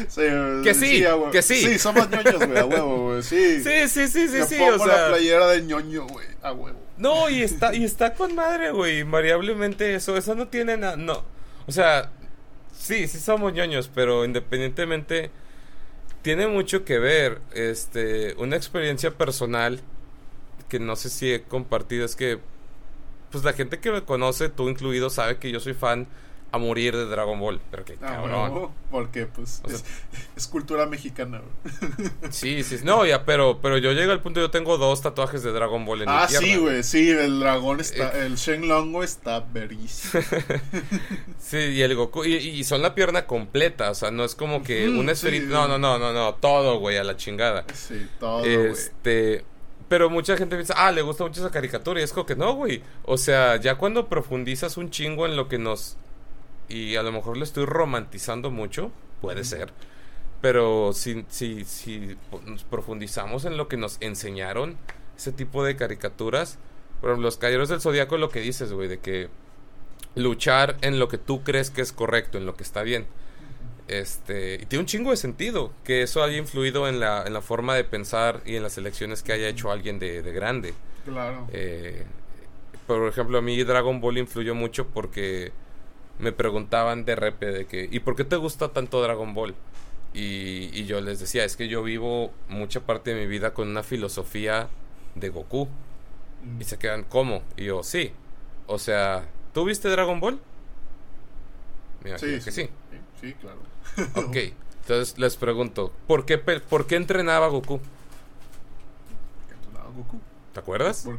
Sí, Que sí, que sí. Sí, somos ñoños, güey, a huevo, güey. Sí. sí, sí, sí, sí, Me sí, pongo o la playera de ñoño, güey, a huevo. No, y está, y está con madre, güey. Invariablemente eso, eso no tiene nada. No. O sea, sí, sí somos ñoños, pero independientemente. Tiene mucho que ver. Este. Una experiencia personal. Que no sé si he compartido. Es que. Pues la gente que me conoce, tú incluido, sabe que yo soy fan a morir de Dragon Ball. Pero que A cabrón. huevo, porque pues O sea- es, es cultura mexicana, güey. Sí, sí. No, ya, pero, pero yo llego al punto. Yo tengo dos tatuajes de Dragon Ball en Ah, mi pierna. sí, güey, sí, el dragón Eh, está, el Shenlong, güey, está verísimo. Sí, y el Goku, y, y son la pierna completa, o sea, no es como que Ujú, un esferito, sí. no, no, no, no, no, todo, güey, a la chingada. Sí, todo, güey. este, pero mucha gente piensa, ah, le gusta mucho esa caricatura, y es como que no, güey, o sea, ya cuando profundizas un chingo en lo que nos, y a lo mejor lo estoy romantizando mucho, puede ser, Pero si, si, si nos profundizamos en lo que nos enseñaron, ese tipo de caricaturas, por ejemplo, los Caballeros del Zodíaco, lo que dices, güey, de que luchar en lo que tú crees que es correcto, en lo que está bien. Este, y tiene un chingo de sentido que eso haya influido en la, en la forma de pensar y en las elecciones que haya hecho alguien de, de grande. Claro. Eh, por ejemplo, a mí Dragon Ball influyó mucho porque me preguntaban de repente de que, ¿y por qué te gusta tanto Dragon Ball? Y, y, yo les decía, es que yo vivo mucha parte de mi vida con una filosofía de Goku. Mm. Y se quedan, ¿cómo? Y yo, sí. O sea, ¿tú viste Dragon Ball? Me imagino Sí, que sí. sí. Sí, sí, claro. Ok, entonces les pregunto, ¿por qué, ¿por qué entrenaba Goku? Entrenaba Goku. ¿Te acuerdas? Por-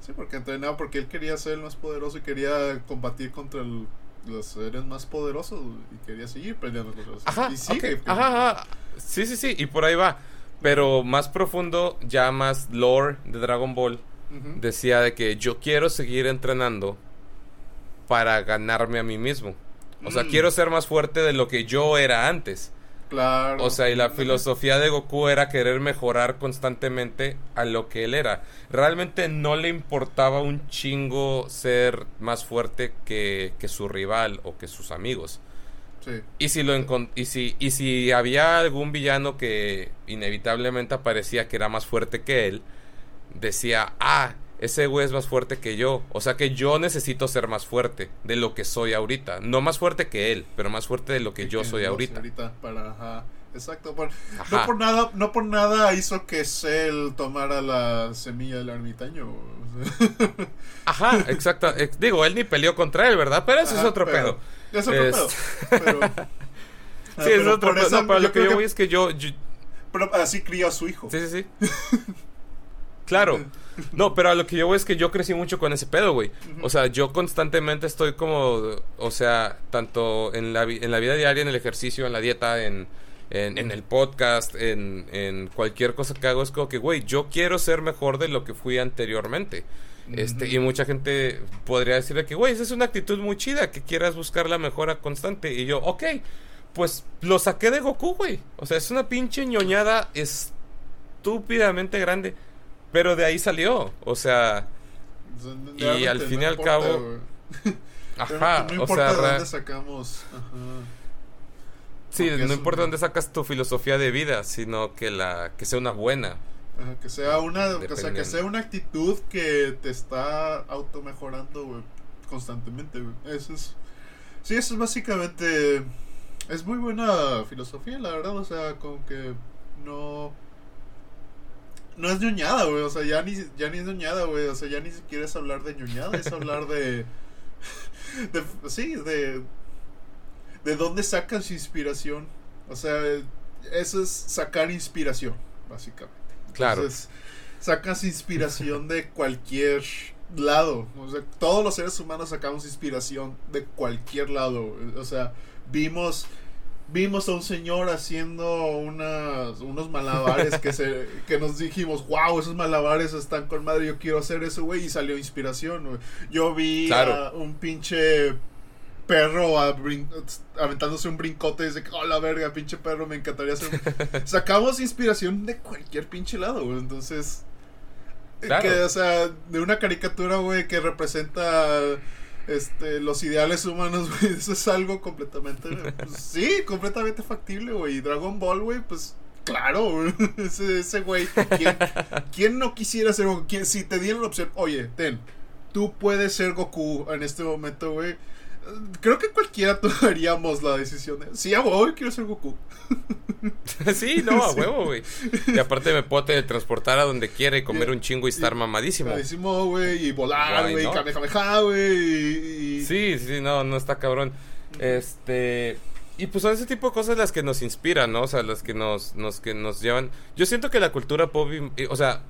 sí, porque entrenaba porque él quería ser el más poderoso y quería combatir contra el- los seres más poderosos y quería seguir peleando contra los Ajá, y sigue, ok, ajá, ajá. Sí, sí, sí, y por ahí va. Pero más profundo, ya más lore de Dragon Ball, decía de que yo quiero seguir entrenando para ganarme a mí mismo. O sea, Mm. quiero ser más fuerte de lo que yo era antes. Claro. O sea, y la filosofía de Goku era querer mejorar constantemente a lo que él era. Realmente no le importaba un chingo ser más fuerte que, que su rival o que sus amigos. Sí. Y si lo y si y si había algún villano que inevitablemente aparecía que era más fuerte que él, decía, "Ah, ese güey es más fuerte que yo." O sea que yo necesito ser más fuerte de lo que soy ahorita, no más fuerte que él, pero más fuerte de lo que yo soy ahorita. para, ajá. Exacto. por- no por nada, no por nada hizo que Cell tomara la semilla del ermitaño. Ajá, exacto. Ex- digo, él ni peleó contra él, ¿verdad? Pero ese es otro pero- pedo. Es otro Es- pedo. Pero, Sí, es otro pedo. eso No, pero yo lo que yo voy es que yo, yo- pero así crió a su hijo. Sí, sí, sí. Claro. No, pero a lo que yo voy es que yo crecí mucho con ese pedo, güey. O sea, yo constantemente estoy como, o sea, tanto en la, en la vida diaria, en el ejercicio, en la dieta, en, en, en el podcast, en, en cualquier cosa que hago, es como que, güey, yo quiero ser mejor de lo que fui anteriormente. Este, y mucha gente podría decirle que, güey, esa es una actitud muy chida, que quieras buscar la mejora constante. Y yo, ok, pues lo saqué de Goku, güey. O sea, es una pinche ñoñada estúpidamente grande. Pero de ahí salió. O sea, y al fin y al importa, cabo- ajá, no o importa sea, de dónde sacamos. Ajá. sí, porque no importa dónde sacas tu filosofía de vida, sino que la que sea una buena. Ajá, que sea una, o sea, que sea una actitud que te está auto mejorando, güey, constantemente, güey. Eso es, sí, eso es básicamente, es muy buena filosofía, la verdad, o sea, como que no, no es ñoñada, güey, o sea, ya ni, ya ni es ñoñada, güey, o sea, ya ni siquiera es hablar de ñoñada, es hablar de, de, sí, de, de dónde sacas inspiración, o sea, eso es sacar inspiración, básicamente. Claro. Entonces, sacas inspiración de cualquier lado. O sea, todos los seres humanos sacamos inspiración de cualquier lado. O sea, vimos vimos a un señor haciendo unas, unos malabares que se que nos dijimos, wow, esos malabares están con madre, yo quiero hacer eso, güey, y salió inspiración, güey. Yo vi Claro. a un pinche perro a brin- aventándose un brincote y dice, oh la verga, pinche perro, me encantaría hacer un-". Sacamos inspiración de cualquier pinche lado, güey. Entonces, Claro. que, o sea, de una caricatura, güey, que representa este, los ideales humanos, güey, eso es algo completamente, pues, sí, completamente factible, güey. Y Dragon Ball, güey, pues, claro, güey. ese, ese güey, ¿quién, quién no quisiera ser Goku? ¿Quién- si te dieran la opción, oye, ten, tú puedes ser Goku en este momento, güey. Creo que cualquiera tomaríamos la decisión de, sí, a huevo, quiero ser Goku. sí, no, a huevo, güey. Y aparte me puedo teletransportar a donde quiera y comer un chingo y estar mamadísimo. Clarísimo, güey, y volar, güey, y not? Kamehameha, güey, y... y- Sí, sí, no, no está cabrón. Este. Y pues son ese tipo de cosas las que nos inspiran, ¿no? O sea, las que nos, nos, que nos llevan. Yo siento que la cultura pop, y- y- o sea,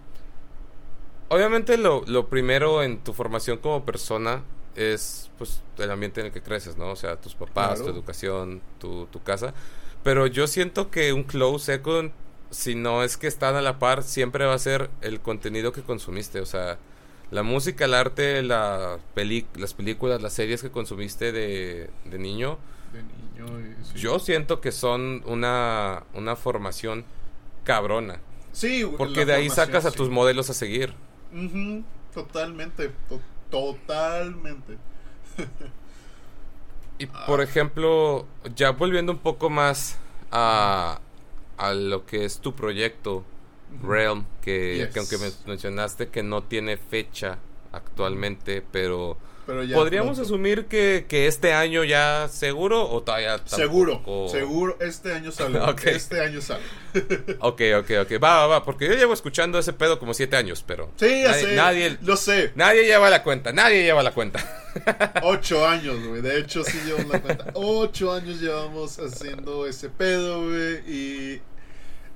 obviamente lo, lo primero en tu formación como persona es, pues, el ambiente en el que creces, ¿no? O sea, tus papás, Claro. tu educación, tu, tu casa. Pero yo siento que un close second, si no es que están a la par, siempre va a ser el contenido que consumiste. O sea, la música, el arte, la peli las películas, las series que consumiste de, de niño, de niño. y sí. Yo siento que son una, una formación cabrona. Sí, Porque de ahí sacas a sí. tus modelos a seguir. Totalmente, to- totalmente. Y Ah. por ejemplo, ya volviendo un poco más a, a lo que es tu proyecto. Realm, que, Yes. que aunque me mencionaste que no tiene fecha actualmente, pero Pero ya podríamos pronto. asumir que, que este año ya seguro o todavía Seguro, tampoco? seguro, este año sale. Este año sale. Ok, ok, ok. Va, va, va. Porque yo llevo escuchando ese pedo como siete años, pero. Sí, ya nadie, sé. Nadie, Lo sé. nadie lleva la cuenta. Nadie lleva la cuenta. Ocho años, güey. De hecho, sí llevamos la cuenta. Ocho años llevamos haciendo ese pedo, güey. Y.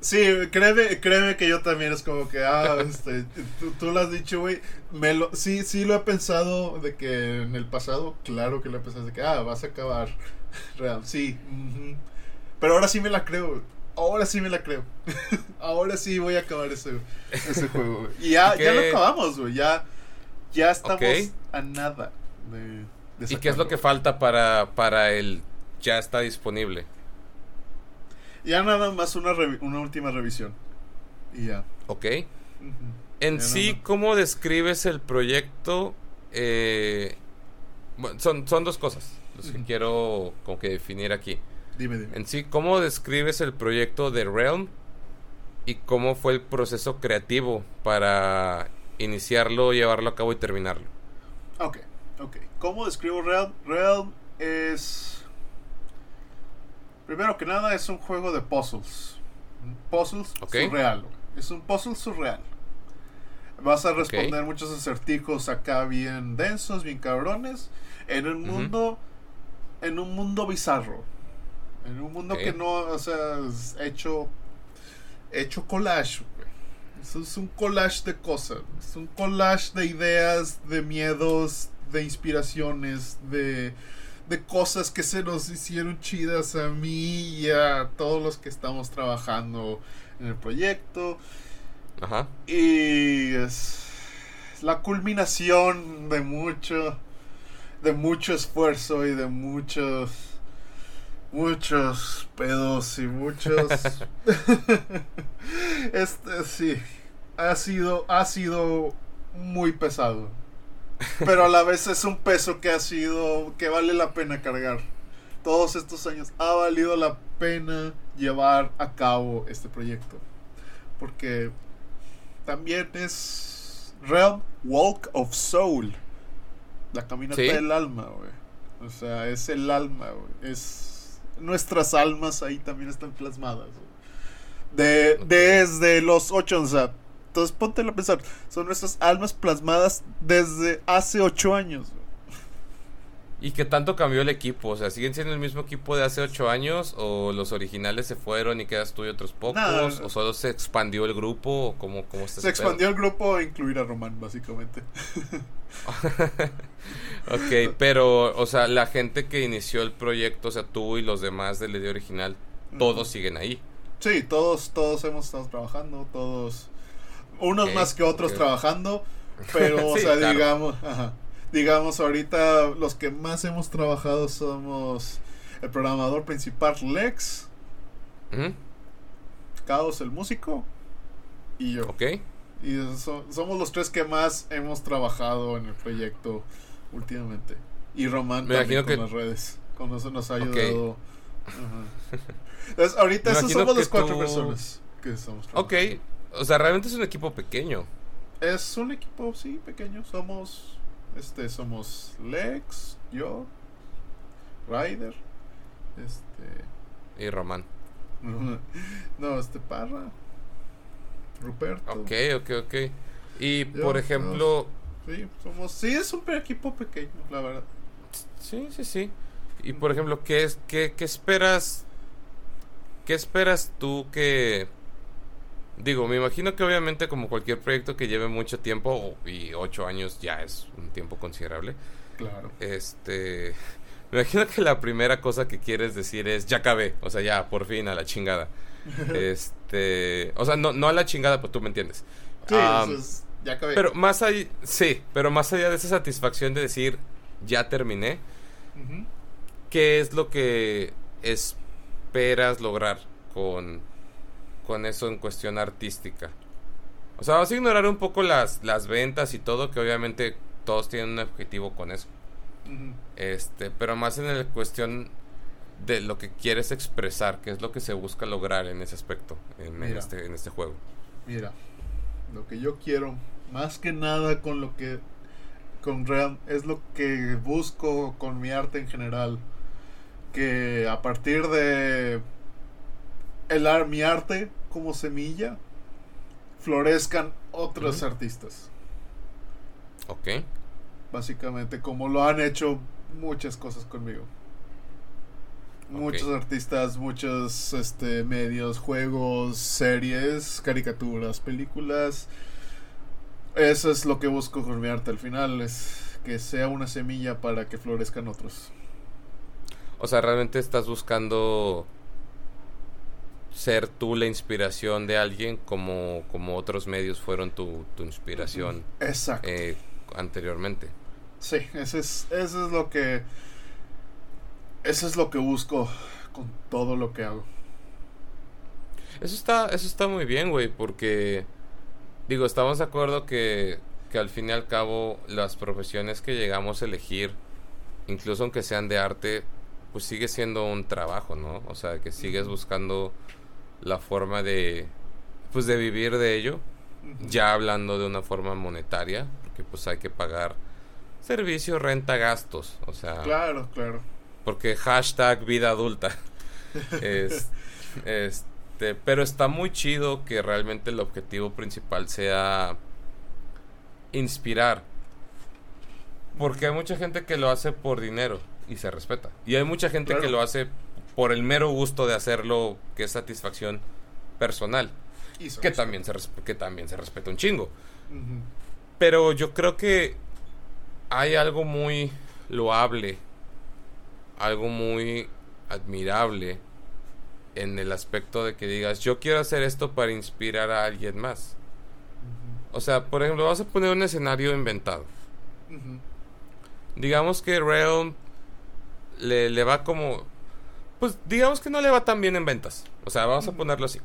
Sí, créeme, créeme que yo también es como que, ah, este, tú, tú lo has dicho, güey. Me lo, sí, sí lo he pensado de que en el pasado, claro que lo he pensado de que, ah, vas a acabar. Real, sí. Pero ahora sí me la creo. Ahora sí me la creo. ahora sí voy a acabar ese, ese juego, güey. Y ya, ¿Y ya lo acabamos, güey. Ya, ya estamos a nada de, de ¿Y qué es lo que falta para, para el ya está disponible? Ya nada más una, una última revisión. Y ya. ¿Ok? En Ya sí, no, no. ¿cómo describes el proyecto? Eh, bueno, son, son dos cosas los que quiero como que definir aquí. Dime, dime. En sí, ¿cómo describes el proyecto de Realm? ¿Y cómo fue el proceso creativo para iniciarlo, llevarlo a cabo y terminarlo? Ok, ok. ¿Cómo describo Realm? Realm es. Primero que nada, es un juego de puzzles. Puzzles surreal. Es un puzzle surreal. Vas a responder muchos acertijos acá bien densos, bien cabrones. En un mundo. En un mundo bizarro. En un mundo que no. O sea, es hecho. Hecho collage, güey. Eso es un collage de cosas. Es un collage de ideas, de miedos, de inspiraciones, de, de cosas que se nos hicieron chidas a mí y a todos los que estamos trabajando en el proyecto. Ajá. Y es, es la culminación de mucho, de mucho esfuerzo y de muchos, muchos pedos y muchos... este, sí, ha sido, ha sido muy pesado. Pero a la vez es un peso que ha sido, que vale la pena cargar. Todos estos años ha valido la pena llevar a cabo este proyecto. Porque también es Realm Walk of Soul. La caminata Sí. del alma, güey. O sea, es el alma, güey. Es nuestras almas ahí también están plasmadas. De. Desde los ocho, o sea, entonces ponte a pensar, son nuestras almas plasmadas desde hace ocho años. ¿Y qué tanto cambió el equipo? O sea, ¿siguen siendo el mismo equipo de hace ocho años? ¿O los originales se fueron y quedas tú y otros pocos? ¿O solo se expandió el grupo? ¿O cómo, cómo está Se expandió el grupo a incluir a Román, básicamente. ok, pero, o sea, la gente que inició el proyecto, o sea, tú y los demás del idea original, todos siguen ahí. Sí, todos, todos hemos estado trabajando, todos, unos más que otros trabajando, pero, o sea, claro. digamos, ajá, digamos, ahorita los que más hemos trabajado somos el programador principal Lex, Caos el músico y yo. Ok. Y so- somos los tres que más hemos trabajado en el proyecto últimamente. Y Román Me también con que- las redes, con eso nos ha ayudado. Ajá. Entonces, ahorita esos somos las cuatro tú- personas que estamos Ok. O sea, realmente es un equipo pequeño. Es un equipo, sí, pequeño. Somos, este, somos Lex, yo, Ryder, este, Y Román. no, este Parra, Ruperto. Ok, ok, ok. Y Yo, por ejemplo, Sí, somos, sí, es un equipo pequeño, la verdad. sí, sí, sí. Y por ejemplo, ¿qué, es, qué, qué esperas? ¿Qué esperas tú que... Digo, me imagino que obviamente como cualquier proyecto que lleve mucho tiempo, y ocho años ya es un tiempo considerable, Claro. este... Me imagino que la primera cosa que quieres decir es, ya acabé, o sea, ya, por fin, a la chingada. Este... O sea, no, no a la chingada, pues tú me entiendes. Sí, Am, eso es, ya acabé. Pero más allá, sí, pero más allá de esa satisfacción de decir, ya terminé. ¿qué es lo que esperas lograr con, con eso en cuestión artística? O sea, vas a ignorar un poco las, las ventas y todo, que obviamente todos tienen un objetivo con eso. Este, pero más en la cuestión de lo que quieres expresar, que es lo que se busca lograr en ese aspecto, en, este, en este juego. Mira, lo que yo quiero, más que nada con lo que con Realm, es lo que busco con mi arte en general. Que a partir de el, mi arte como semilla, florezcan otros artistas. Ok. Básicamente, como lo han hecho muchas cosas conmigo. Muchos artistas, muchos este, medios, juegos, series, caricaturas, películas. Eso es lo que busco con mi arte al final, es que sea una semilla para que florezcan otros. O sea, realmente estás buscando ser tú la inspiración de alguien como, como otros medios fueron tu, inspiración Exacto. Eh, anteriormente. Sí, ese es, eso es lo que eso es lo que busco con todo lo que hago. Eso está, eso está muy bien, güey, porque digo, estamos de acuerdo que, que al fin y al cabo las profesiones que llegamos a elegir, incluso aunque sean de arte, pues sigue siendo un trabajo, ¿no? O sea, que sigues buscando la forma de, pues de vivir de ello, ya hablando de una forma monetaria, porque pues hay que pagar servicio, renta, gastos, o sea... Claro, claro. Porque hashtag vida adulta. es, este, pero está muy chido que realmente el objetivo principal sea inspirar. Porque hay mucha gente que lo hace por dinero y se respeta. Y hay mucha gente que lo hace por el mero gusto de hacerlo, que es satisfacción personal. que también, se que también se respeta un chingo. Pero yo creo que hay algo muy loable algo muy admirable en el aspecto de que digas, yo quiero hacer esto para inspirar a alguien más. O sea, por ejemplo, vas a poner un escenario inventado. Digamos que Realm le, le, va como... Pues digamos que no le va tan bien en ventas. O sea, vamos a ponerlo así.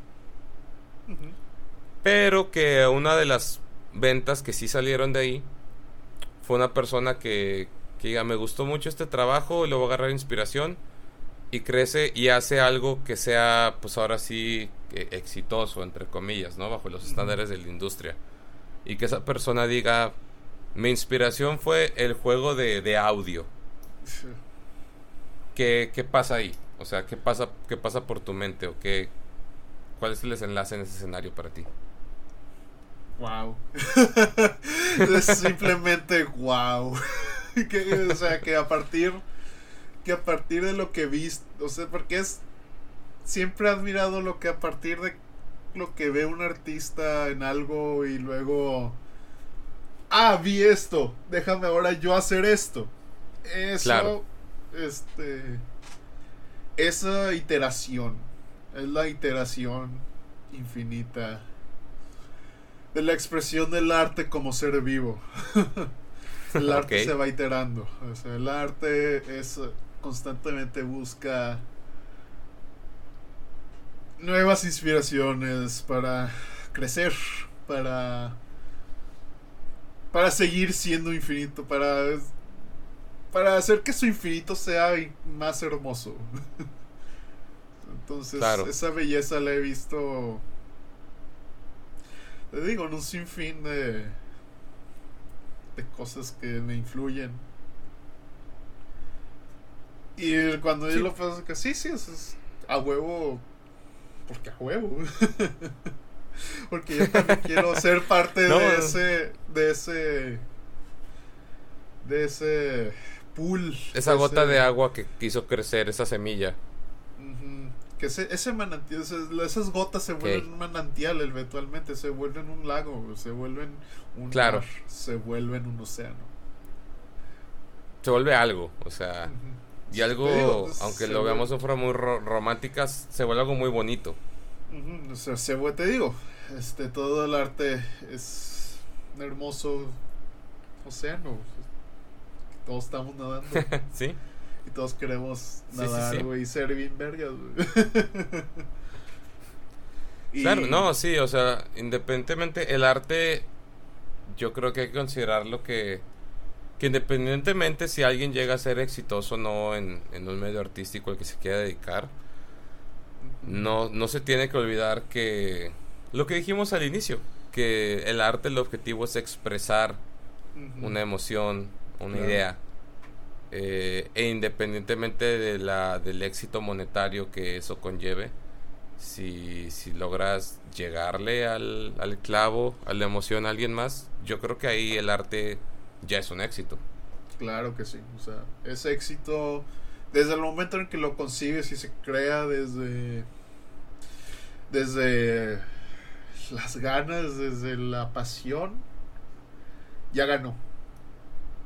Pero que una de las ventas que sí salieron de ahí fue una persona que, que diga, me gustó mucho este trabajo, y le voy a agarrar inspiración y crece y hace algo que sea, pues ahora sí, exitoso, entre comillas, ¿no? Bajo los estándares de la industria. Y que esa persona diga, mi inspiración fue el juego de, de audio. ¿Qué, ¿Qué, pasa ahí? O sea, ¿qué pasa, ¿qué pasa por tu mente? ¿O qué, ¿Cuál es el desenlace en ese escenario para ti? Wow. es simplemente wow. o sea, que a partir que a partir de lo que viste, o sea, porque es siempre he admirado lo que a partir de lo que ve un artista en algo y luego ah, vi esto, déjame ahora yo hacer esto. Eso este esa iteración es la iteración infinita de la expresión del arte como ser vivo. el arte se va iterando. O sea, el arte es constantemente busca nuevas inspiraciones para crecer, para para seguir siendo infinito, para para hacer que su infinito sea más hermoso. Entonces, esa belleza la he visto te digo, en un sinfín de cosas que me influyen. Y cuando yo lo pienso que sí, sí, es a huevo. Porque a huevo. porque yo también quiero ser parte de ese. De ese. De ese pool. Esa gota de agua que quiso crecer esa semilla que ese, ese manantial, esas gotas se vuelven un manantial eventualmente, se vuelven un lago, se vuelven un claro. se vuelven un océano. Se vuelve algo, o sea, y algo, pues, aunque lo veamos de forma muy románticas, se vuelve algo muy bonito. o sea, se, te digo, este, todo el arte es un hermoso océano. Todos estamos nadando. sí. Y todos queremos nadar, güey, y ser bien vergas, güey. Claro, no, sí, o sea, independientemente, el arte, yo creo que hay que considerarlo que, que independientemente si alguien llega a ser exitoso o no en, en un medio artístico al que se quiera dedicar, no, no se tiene que olvidar que lo que dijimos al inicio, que el arte, el objetivo es expresar una emoción, una idea. Eh, e independientemente de la, del éxito monetario que eso conlleve, si, si logras llegarle al, al clavo, a la emoción a alguien más, yo creo que ahí el arte ya es un éxito. Claro que sí, o sea, es éxito desde el momento en que lo concibes y se crea desde desde las ganas, desde la pasión, ya ganó.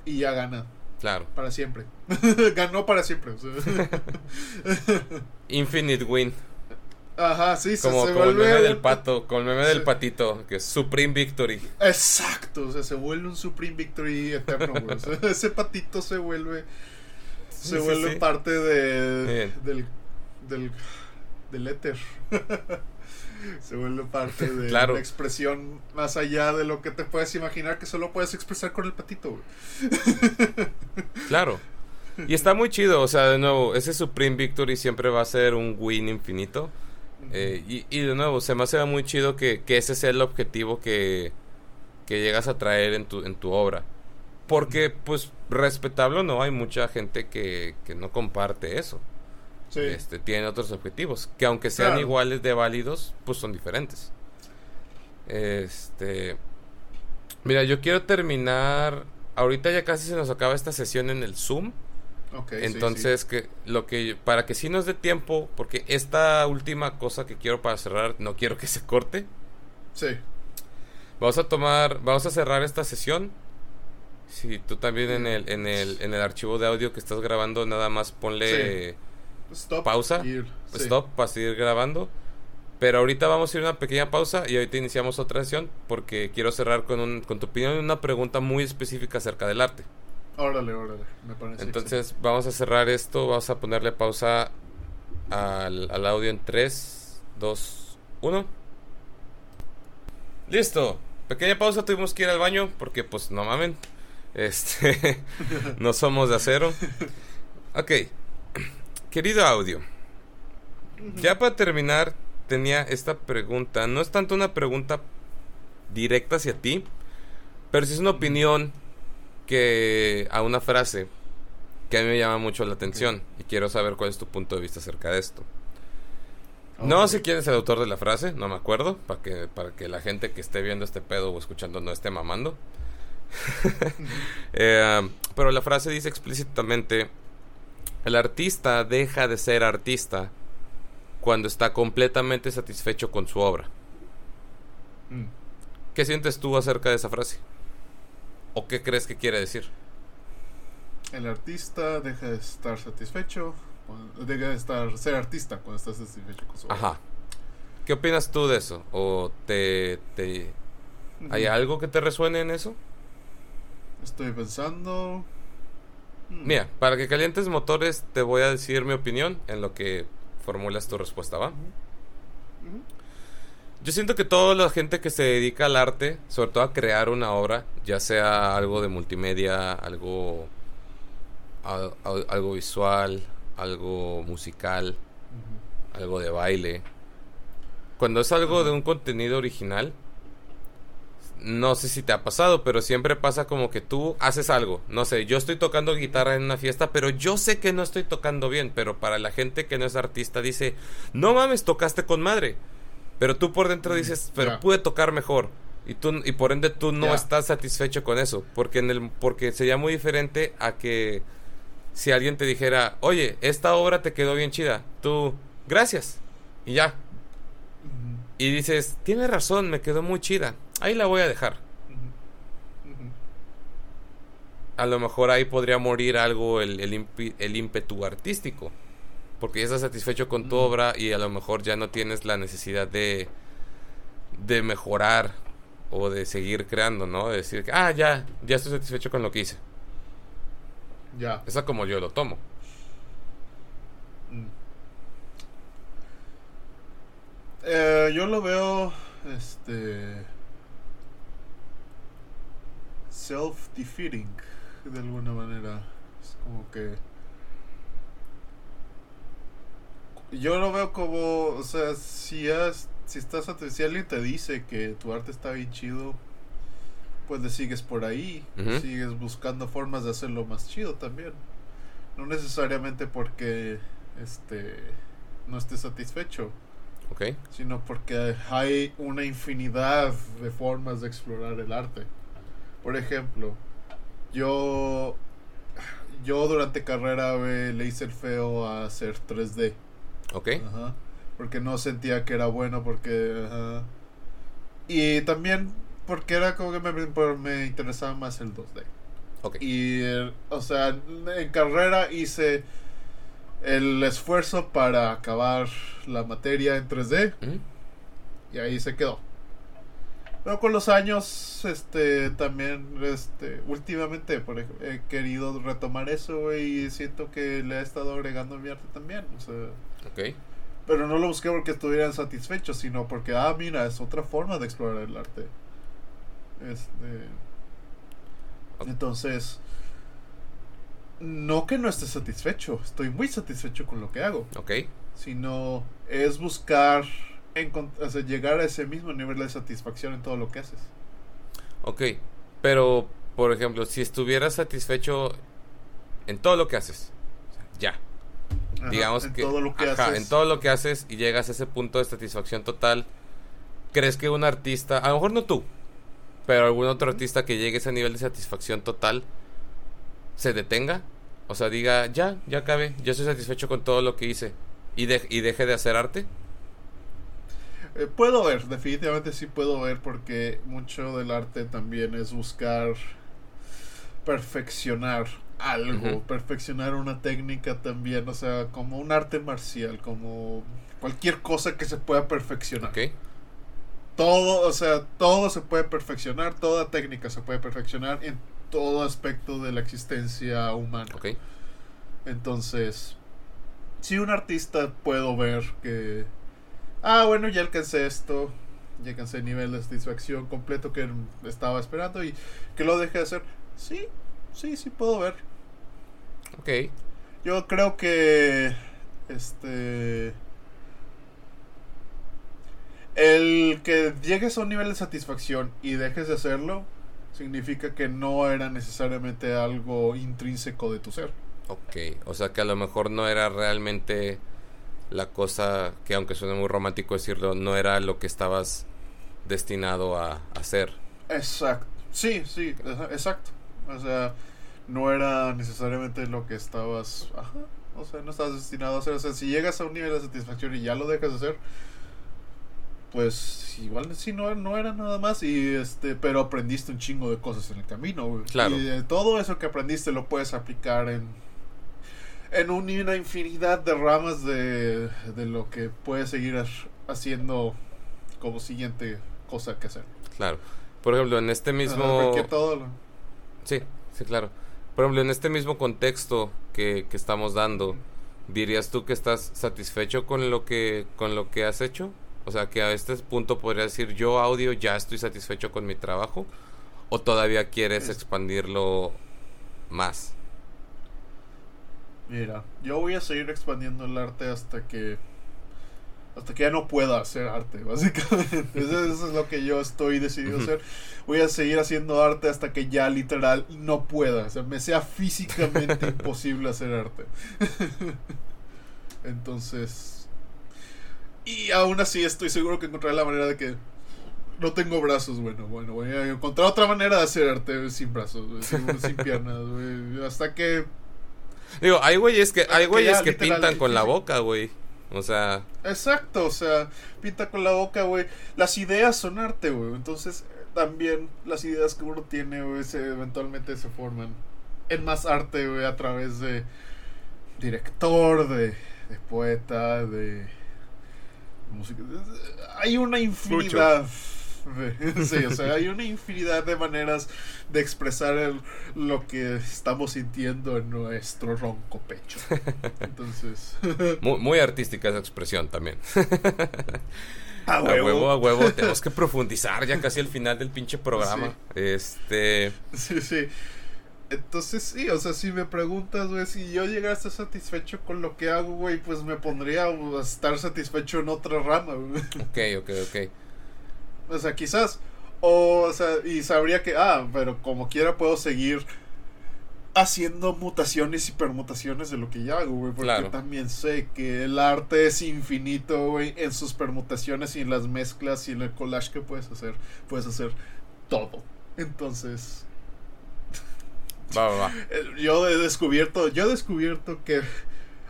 Y ya gana. Claro. Para siempre. Ganó para siempre. Infinite win. Ajá, sí, como, se, como el meme del pato, como el meme del patito, que es Supreme Victory. Exacto, o sea, se vuelve un Supreme Victory eterno, güey. ese patito se vuelve se vuelve parte de, del, del, del éter. Se vuelve parte de la expresión más allá de lo que te puedes imaginar que solo puedes expresar con el patito, güey. claro. Y está muy chido, o sea, de nuevo, ese Supreme Victory siempre va a ser un win infinito. Eh, y, y, de nuevo, se me hace muy chido que, que ese sea el objetivo que, que llegas a traer en tu, en tu obra. Porque, pues, respetable no, hay mucha gente que, que no comparte eso. Sí. Este, tienen otros objetivos, que aunque sean iguales de válidos, pues son diferentes. Este. Mira, yo quiero terminar. Ahorita ya casi se nos acaba esta sesión en el Zoom. Entonces, que lo que para que sí nos dé tiempo, porque esta última cosa que quiero para cerrar, no quiero que se corte. Sí. Vamos a tomar, vamos a cerrar esta sesión. Si tú también en el, en el, en el archivo de audio que estás grabando, nada más ponle pausa, stop para seguir grabando. Pero ahorita vamos a ir a una pequeña pausa y ahorita iniciamos otra sesión porque quiero cerrar con, un, con tu opinión una pregunta muy específica acerca del arte. Órale, órale, me parece. Entonces vamos a cerrar esto, vamos a ponerle pausa al, al audio en 3, 2, 1. Listo. Pequeña pausa, tuvimos que ir al baño porque pues no mamen. Este, no somos de acero. Ok. Querido audio. Ya para terminar, tenía esta pregunta. No es tanto una pregunta directa hacia ti, pero sí es una opinión que a una frase que a mí me llama mucho la atención y quiero saber cuál es tu punto de vista acerca de esto. No sé quién es el autor de la frase, no me acuerdo, para que, para que la gente que esté viendo este pedo o escuchando no esté mamando. Eh, pero la frase dice explícitamente, el artista deja de ser artista cuando está completamente satisfecho con su obra. Mm. ¿Qué sientes tú acerca de esa frase? ¿O qué crees que quiere decir? El artista deja de estar satisfecho, deja de estar, ser artista cuando está satisfecho con su obra. Ajá. ¿Qué opinas tú de eso? ¿O te, te... ¿Hay algo que te resuene en eso? Estoy pensando. Hmm. Mira, para que calientes motores, te voy a decir mi opinión en lo que formulas tu respuesta, ¿va? Yo siento que toda la gente que se dedica al arte, sobre todo a crear una obra, ya sea algo de multimedia, algo, algo visual, algo musical, algo de baile, cuando es algo de un contenido original, no sé si te ha pasado, pero siempre pasa como que tú haces algo. No sé, yo estoy tocando guitarra en una fiesta, pero yo sé que no estoy tocando bien. Pero para la gente que no es artista dice, no mames, tocaste con madre. Pero tú por dentro mm, dices, pero pude tocar mejor. Y, tú, y por ende tú no estás satisfecho con eso. Porque, en el, porque sería muy diferente a que si alguien te dijera, oye, esta obra te quedó bien chida. Tú, gracias. Y ya. Y dices, tiene razón, me quedó muy chida Ahí la voy a dejar. A lo mejor ahí podría morir algo el, el, ímpetu artístico. Porque ya estás satisfecho con tu obra y a lo mejor ya no tienes la necesidad de, de mejorar o de seguir creando, ¿no? De decir que, ah, ya, ya estoy satisfecho con lo que hice. Ya. Esa como yo lo tomo. Mm. Eh, yo lo veo, este, self-defeating, de alguna manera. Es como que... Yo lo veo como, o sea, si, has, si estás alguien te dice que tu arte está bien chido, pues le sigues por ahí, sigues buscando formas de hacerlo más chido también. No necesariamente porque este no estés satisfecho, Ok. sino porque hay una infinidad de formas de explorar el arte. Por ejemplo, yo yo durante carrera eh, le hice el feo a hacer 3D. Ok. Ajá. Porque no sentía que era bueno, porque... ajá. Y también porque era como que me, me interesaba más el 2D. Ok. Y, eh, o sea, en carrera hice el esfuerzo para acabar la materia en 3D Ujú. y ahí se quedó. Pero con los años, este, también, este, últimamente, por ej- he querido retomar eso güey, y siento que le he estado agregando mi arte también. O sea, Ok. pero no lo busqué porque estuvieran satisfechos, sino porque, ah, mira, es otra forma de explorar el arte. Este. Entonces. No que no esté satisfecho, estoy muy satisfecho con lo que hago. Ok. Sino es buscar o sea, llegar a ese mismo nivel de satisfacción en todo lo que haces. Ok. Pero, por ejemplo, si estuvieras satisfecho en todo lo que haces, ya. Ajá, digamos en que todo lo que ajá, haces. en todo lo que haces y llegas a ese punto de satisfacción total crees que un artista a lo mejor no tú pero algún otro artista que llegue a ese nivel de satisfacción total se detenga o sea diga ya ya acabé yo estoy satisfecho con todo lo que hice y, de- y deje de hacer arte Eh, puedo ver, definitivamente sí puedo ver porque mucho del arte también es buscar perfeccionar algo, perfeccionar una técnica también, o sea, como un arte marcial, como cualquier cosa que se pueda perfeccionar. Todo, o sea, todo se puede perfeccionar, toda técnica se puede perfeccionar en todo aspecto de la existencia humana. Entonces, si un artista puedo ver que, ah, bueno, ya alcancé esto, ya alcancé el nivel de satisfacción completo que estaba esperando y que lo deje de hacer, sí, sí, sí puedo ver. ok Yo creo que, este, el que llegues a un nivel de satisfacción y dejes de hacerlo, significa que no era necesariamente algo intrínseco de tu ser. ok o sea que a lo mejor no era realmente la cosa que aunque suene muy romántico decirlo no era lo que estabas destinado a hacer Exacto. Sí, sí, exacto. O sea, no era necesariamente lo que estabas. Ajá. O sea, no estabas destinado a hacer. O sea, si llegas a un nivel de satisfacción y ya lo dejas de hacer, pues igual sí no, no era nada más. Y este, pero aprendiste un chingo de cosas en el camino, güey. Claro. Y todo eso que aprendiste lo puedes aplicar en. En un- una infinidad de ramas de, de lo que puedes seguir ha- haciendo como siguiente cosa que hacer. claro por ejemplo en este mismo Ajá, todo lo- Sí, sí, claro. Por ejemplo, en este mismo contexto que, que estamos dando, ¿dirías tú que estás satisfecho con lo que con lo que has hecho? O sea, que a este punto podría decir yo audio ya estoy satisfecho con mi trabajo o todavía quieres Es- expandirlo más. Mira, yo voy a seguir expandiendo el arte hasta que hasta que ya no pueda hacer arte, básicamente. Eso, eso es lo que yo estoy decidido a hacer. Voy a seguir haciendo arte hasta que ya literal no pueda, o sea, me sea físicamente imposible hacer arte. Entonces, y aún así estoy seguro que encontraré la manera de que no tengo brazos, bueno, bueno, voy a encontrar otra manera de hacer arte sin brazos, sin, sin piernas, hasta que Digo, hay güeyes que hay que güeyes ya, que literal, pintan con la boca, güey. O sea, Exacto, o sea, pinta con la boca, güey. Las ideas son arte, güey. Entonces, también las ideas que uno tiene, güey, se, eventualmente se forman en más arte, güey, a través de director, de, de poeta, de música. Hay una infinidad Sí, o sea, hay una infinidad de maneras de expresar el- lo que estamos sintiendo en nuestro ronco pecho. Entonces, Muy, muy artística esa expresión también. a A huevo, a huevo. Tenemos que profundizar ya casi al final del pinche programa. Este. Sí, sí. Entonces, sí, o sea, si me preguntas, güey, si yo llegara a estar satisfecho con lo que hago, güey, pues me pondría a estar satisfecho en otra rama, güey. Ok, ok, ok. O sea, quizás. O, o sea, y sabría que, ah, pero como quiera puedo seguir haciendo mutaciones y permutaciones de lo que ya hago, güey. Porque Claro. también sé que el arte es infinito, güey, en sus permutaciones y en las mezclas y en el collage que puedes hacer. Puedes hacer todo. Entonces, Va, va, va. yo he descubierto, yo he descubierto que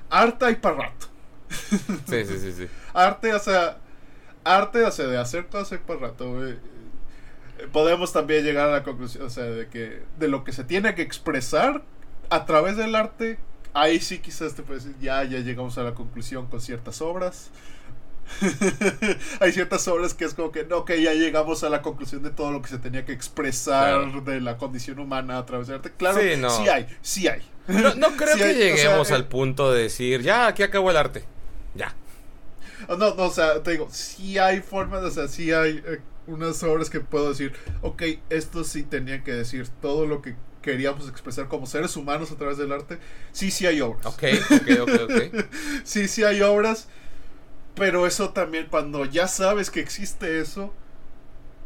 arte hay para rato. Sí, sí, sí, sí. Arte, o sea, arte, o sea, de hacer cosas para rato, güey. Eh, Podemos también llegar a la conclusión, o sea, de que de lo que se tiene que expresar a través del arte, ahí sí quizás te puedes decir, ya, ya llegamos a la conclusión con ciertas obras. hay ciertas obras que es como que, no, que ya llegamos a la conclusión de todo lo que se tenía que expresar Claro. de la condición humana a través del arte. Claro, Sí, no. sí hay, sí hay. No, no creo Sí que hay, o sea, lleguemos eh, al punto de decir, ya, aquí acabó el arte. Ya. Oh, No, no, o sea, te digo, sí hay formas, o sea, sí hay eh, unas obras que puedo decir, ok, esto sí tenía que decir todo lo que queríamos expresar como seres humanos a través del arte. Sí, sí hay obras. Ok, ok, ok, ok. Sí, sí hay obras, pero eso también, cuando ya sabes que existe eso,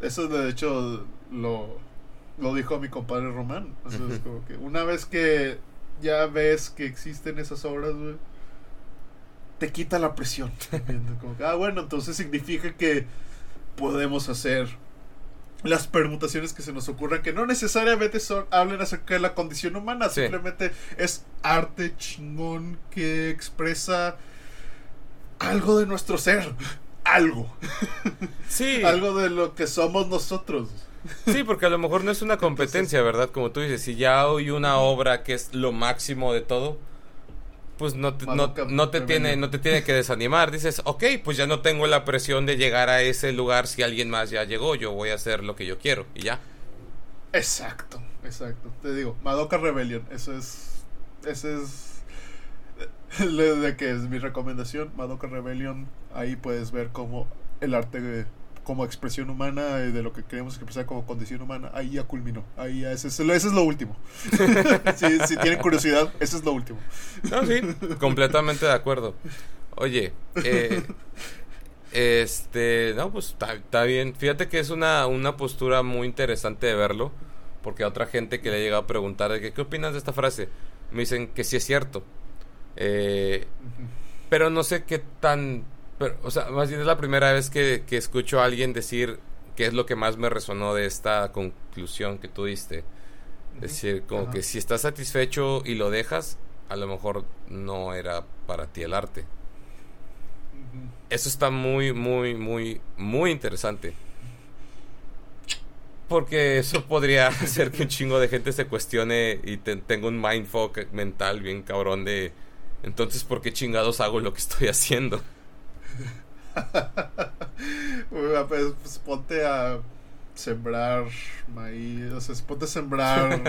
eso de hecho lo, lo dijo mi compadre Román. O sea, es Ujú. como que una vez que ya ves que existen esas obras, güey, te quita la presión. ah, bueno, entonces significa que podemos hacer las permutaciones que se nos ocurran, que no necesariamente son, hablen acerca de la condición humana, Sí. simplemente es arte chingón que expresa algo de nuestro ser, algo, Sí, algo de lo que somos nosotros. sí, porque a lo mejor no es una competencia, ¿verdad? Como tú dices, si ya hay una obra que es lo máximo de todo, pues no te, no, no te tiene, no te tiene que desanimar. Dices, ok, pues ya no tengo la presión de llegar a ese lugar si alguien más ya llegó, yo voy a hacer lo que yo quiero y ya. Exacto, exacto. Te digo, Madoka Rebellion, eso es, ese es, de que es mi recomendación, Madoka Rebellion, ahí puedes ver cómo el arte como expresión humana y de lo que queremos expresar como condición humana, ahí ya culminó, ahí ya, ese, es- ese es lo último. si, si tienen curiosidad, ese es lo último. No, sí, completamente de acuerdo. Oye, eh, este, no, pues está, está bien. Fíjate que es una, una postura muy interesante de verlo, porque a otra gente que le ha llegado a preguntar de que, qué opinas de esta frase, me dicen que sí es cierto. Eh, pero no sé qué tan, pero, o sea, más bien es la primera vez que, que escucho a alguien decir qué es lo que más me resonó de esta conclusión que tú diste. Es decir, como Ajá. que si estás satisfecho y lo dejas, a lo mejor no era para ti el arte. Eso está muy, muy, muy, muy interesante. Porque eso podría hacer que un chingo de gente se cuestione y te- tenga un mindfuck mental bien cabrón de... Entonces, ¿por qué chingados hago lo que estoy haciendo? Pues, pues, ponte a sembrar maíz, o sea, ponte a sembrar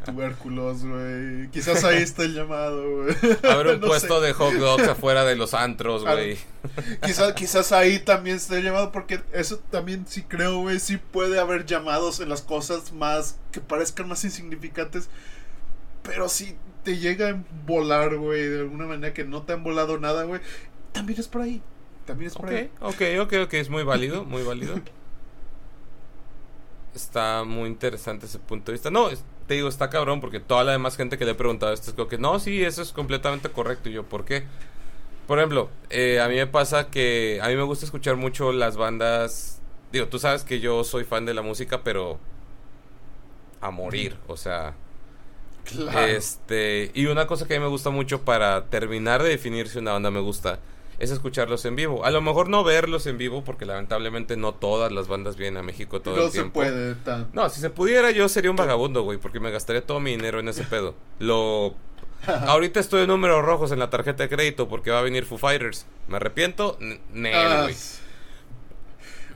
tubérculos, güey. Quizás ahí está el llamado, güey. Abre un No puesto sé. de hot dogs afuera de los antros, güey. Quizás, quizás ahí también esté el llamado, porque eso también sí creo, güey, sí puede haber llamados en las cosas más que parezcan más insignificantes, pero si te llega a volar, güey, de alguna manera que no te han volado nada, güey, también es por ahí. También es por Ok, ahí. ok, ok, ok, es muy válido, muy válido. Está muy interesante ese punto de vista. No, te digo, está cabrón porque toda la demás gente que le he preguntado esto es como que no, sí, eso es completamente correcto. Y yo, ¿por qué? Por ejemplo, eh, a mí me pasa que a mí me gusta escuchar mucho las bandas. Digo, tú sabes que yo soy fan de la música, pero a morir, o sea. Claro. Este, y una cosa que a mí me gusta mucho para terminar de definir si una banda me gusta es escucharlos en vivo. A lo mejor no verlos en vivo porque lamentablemente no todas las bandas vienen a México todo no el se tiempo. puede tan. No, si se pudiera yo sería un vagabundo, güey, porque me gastaría todo mi dinero en ese pedo. Lo Ahorita estoy en números rojos en la tarjeta de crédito porque va a venir Foo Fighters. ¿Me arrepiento? N- Nel, Ah, güey.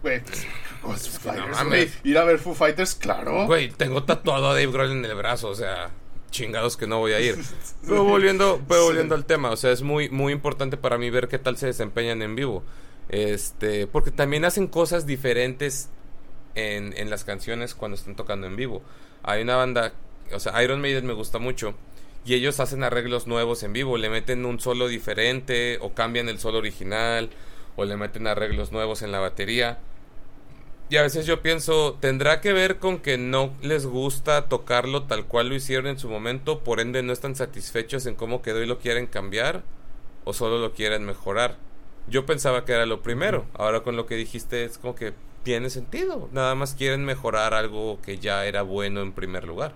Güey, pues, Ghost Fighters, güey. Ir a ver Foo Fighters, claro. Güey, tengo tatuado a Dave Grohl en el brazo, o sea, chingados que no voy a ir. Pero volviendo, pero volviendo al tema, o sea, es muy, muy importante para mí ver qué tal se desempeñan en vivo. Este, porque también hacen cosas diferentes en, en las canciones cuando están tocando en vivo. Hay una banda, o sea, Iron Maiden me gusta mucho. Y ellos hacen arreglos nuevos en vivo, le meten un solo diferente o cambian el solo original o le meten arreglos nuevos en la batería. Y a veces yo pienso, ¿tendrá que ver con que no les gusta tocarlo tal cual lo hicieron en su momento, por ende no están satisfechos en cómo quedó y lo quieren cambiar? ¿O solo lo quieren mejorar? Yo pensaba que era lo primero, ahora con lo que dijiste es como que tiene sentido, nada más quieren mejorar algo que ya era bueno en primer lugar.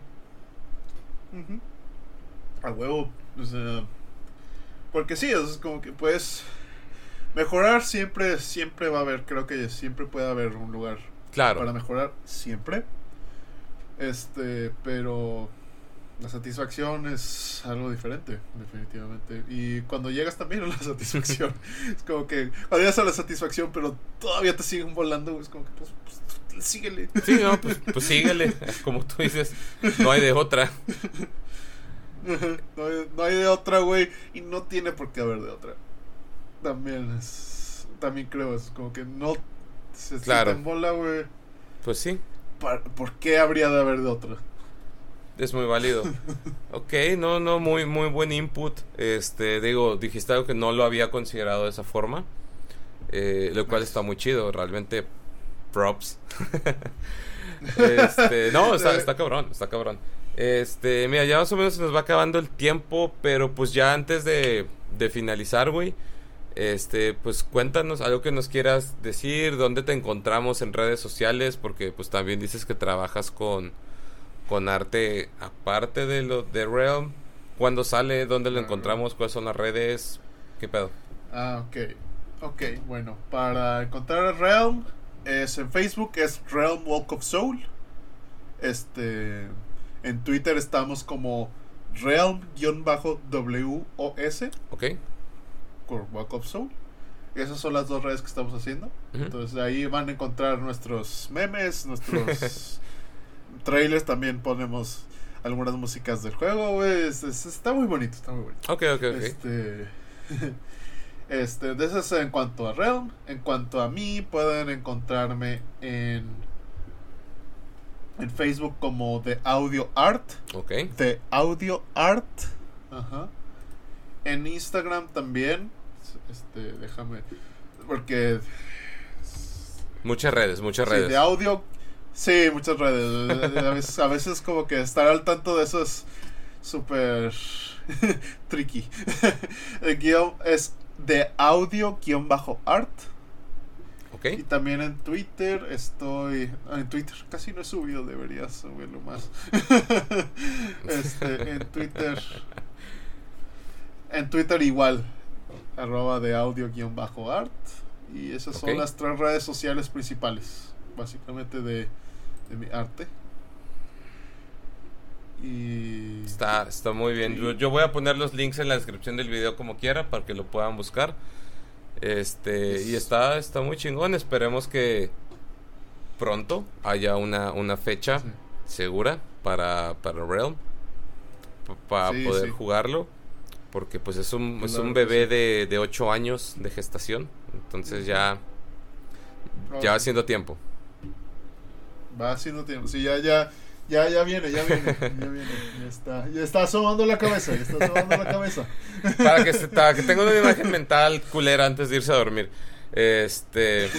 A huevo, o sea, porque sí, es como que pues mejorar siempre, siempre va a haber, creo que siempre puede haber un lugar claro. para mejorar, siempre. Este, pero la satisfacción es algo diferente, definitivamente. Y cuando llegas también a la satisfacción, es como que cuando llegas a la satisfacción, pero todavía te siguen volando, es como que pues, pues síguele. Sí, no, pues, pues síguele, como tú dices, no hay de otra. No hay, no hay de otra, güey, y no tiene por qué haber de otra también es. También creo, es como que no se claro. en bola, güey. Pues sí. ¿Por qué habría de haber de otra? Es muy válido. ok, no, no, muy, muy buen input. Este, digo, dijiste algo que no lo había considerado de esa forma. Eh, lo cual está muy chido, realmente props. este, no, está, está cabrón, está cabrón. Este, mira, ya más o menos se nos va acabando el tiempo, pero pues ya antes de, de finalizar, güey, este, pues cuéntanos algo que nos quieras decir, dónde te encontramos en redes sociales, porque pues también dices que trabajas con, con arte aparte de lo de Realm. ¿Cuándo sale? ¿Dónde lo encontramos? ¿Cuáles son las redes? ¿Qué pedo? Ah, ok. Ok, bueno, para encontrar Realm es en Facebook, es Realm Walk of Soul. Este, en Twitter estamos como Realm-WOS. Ok por Walk of Soul. Esas son las dos redes que estamos haciendo. Entonces ahí van a encontrar nuestros memes, nuestros trailers. También ponemos algunas músicas del juego, está muy bonito, está muy bonito. Ok, ok, ok. Este, este, de eso en cuanto a Realm. En cuanto a mí, pueden encontrarme en en Facebook como The Audio Art. Ok. The Audio Art. Ajá. En Instagram también. Este, déjame. Porque. Muchas redes, muchas redes. de audio. Sí, muchas redes. A veces, como que estar al tanto de eso es súper tricky. El guion es de audio-art. Ok. Y también en Twitter estoy. En Twitter casi no he subido, debería subirlo más. este, en Twitter en Twitter igual, arroba de audio-art. Y esas son las tres redes sociales principales, básicamente de, mi arte. Y... Está, está muy bien. Yo, voy a poner los links en la descripción del video como quiera para que lo puedan buscar. Este, y está, está muy chingón. Esperemos que pronto haya una, una fecha segura para, para Realm. Para poder jugarlo porque pues es un, es un bebé de, de 8 años de gestación, entonces ya, ya va haciendo tiempo. Va haciendo tiempo, sí, ya, ya, ya, ya viene, ya viene, ya viene, ya está, ya está asomando la cabeza, ya está asomando la cabeza. Para que, se, para que tenga una imagen mental culera antes de irse a dormir. Este...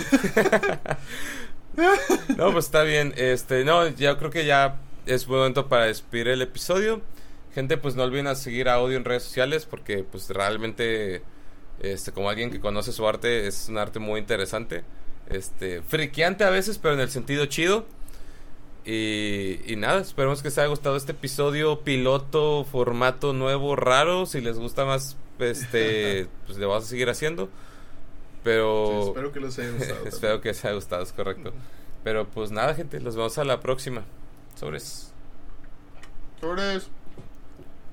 no, pues está bien, este, no, ya creo que ya es momento para despedir el episodio. Gente, pues no olviden a seguir a Audio en redes sociales porque pues realmente este como alguien que conoce su arte es un arte muy interesante. Este, friqueante a veces, pero en el sentido chido. Y, y nada, esperemos que les haya gustado este episodio piloto, formato nuevo, raro. Si les gusta más, este, pues le vamos a seguir haciendo. Pero espero que les haya gustado. espero que les haya gustado, es correcto. Pero pues nada, gente, los vemos a la próxima. Sobres. Sobres.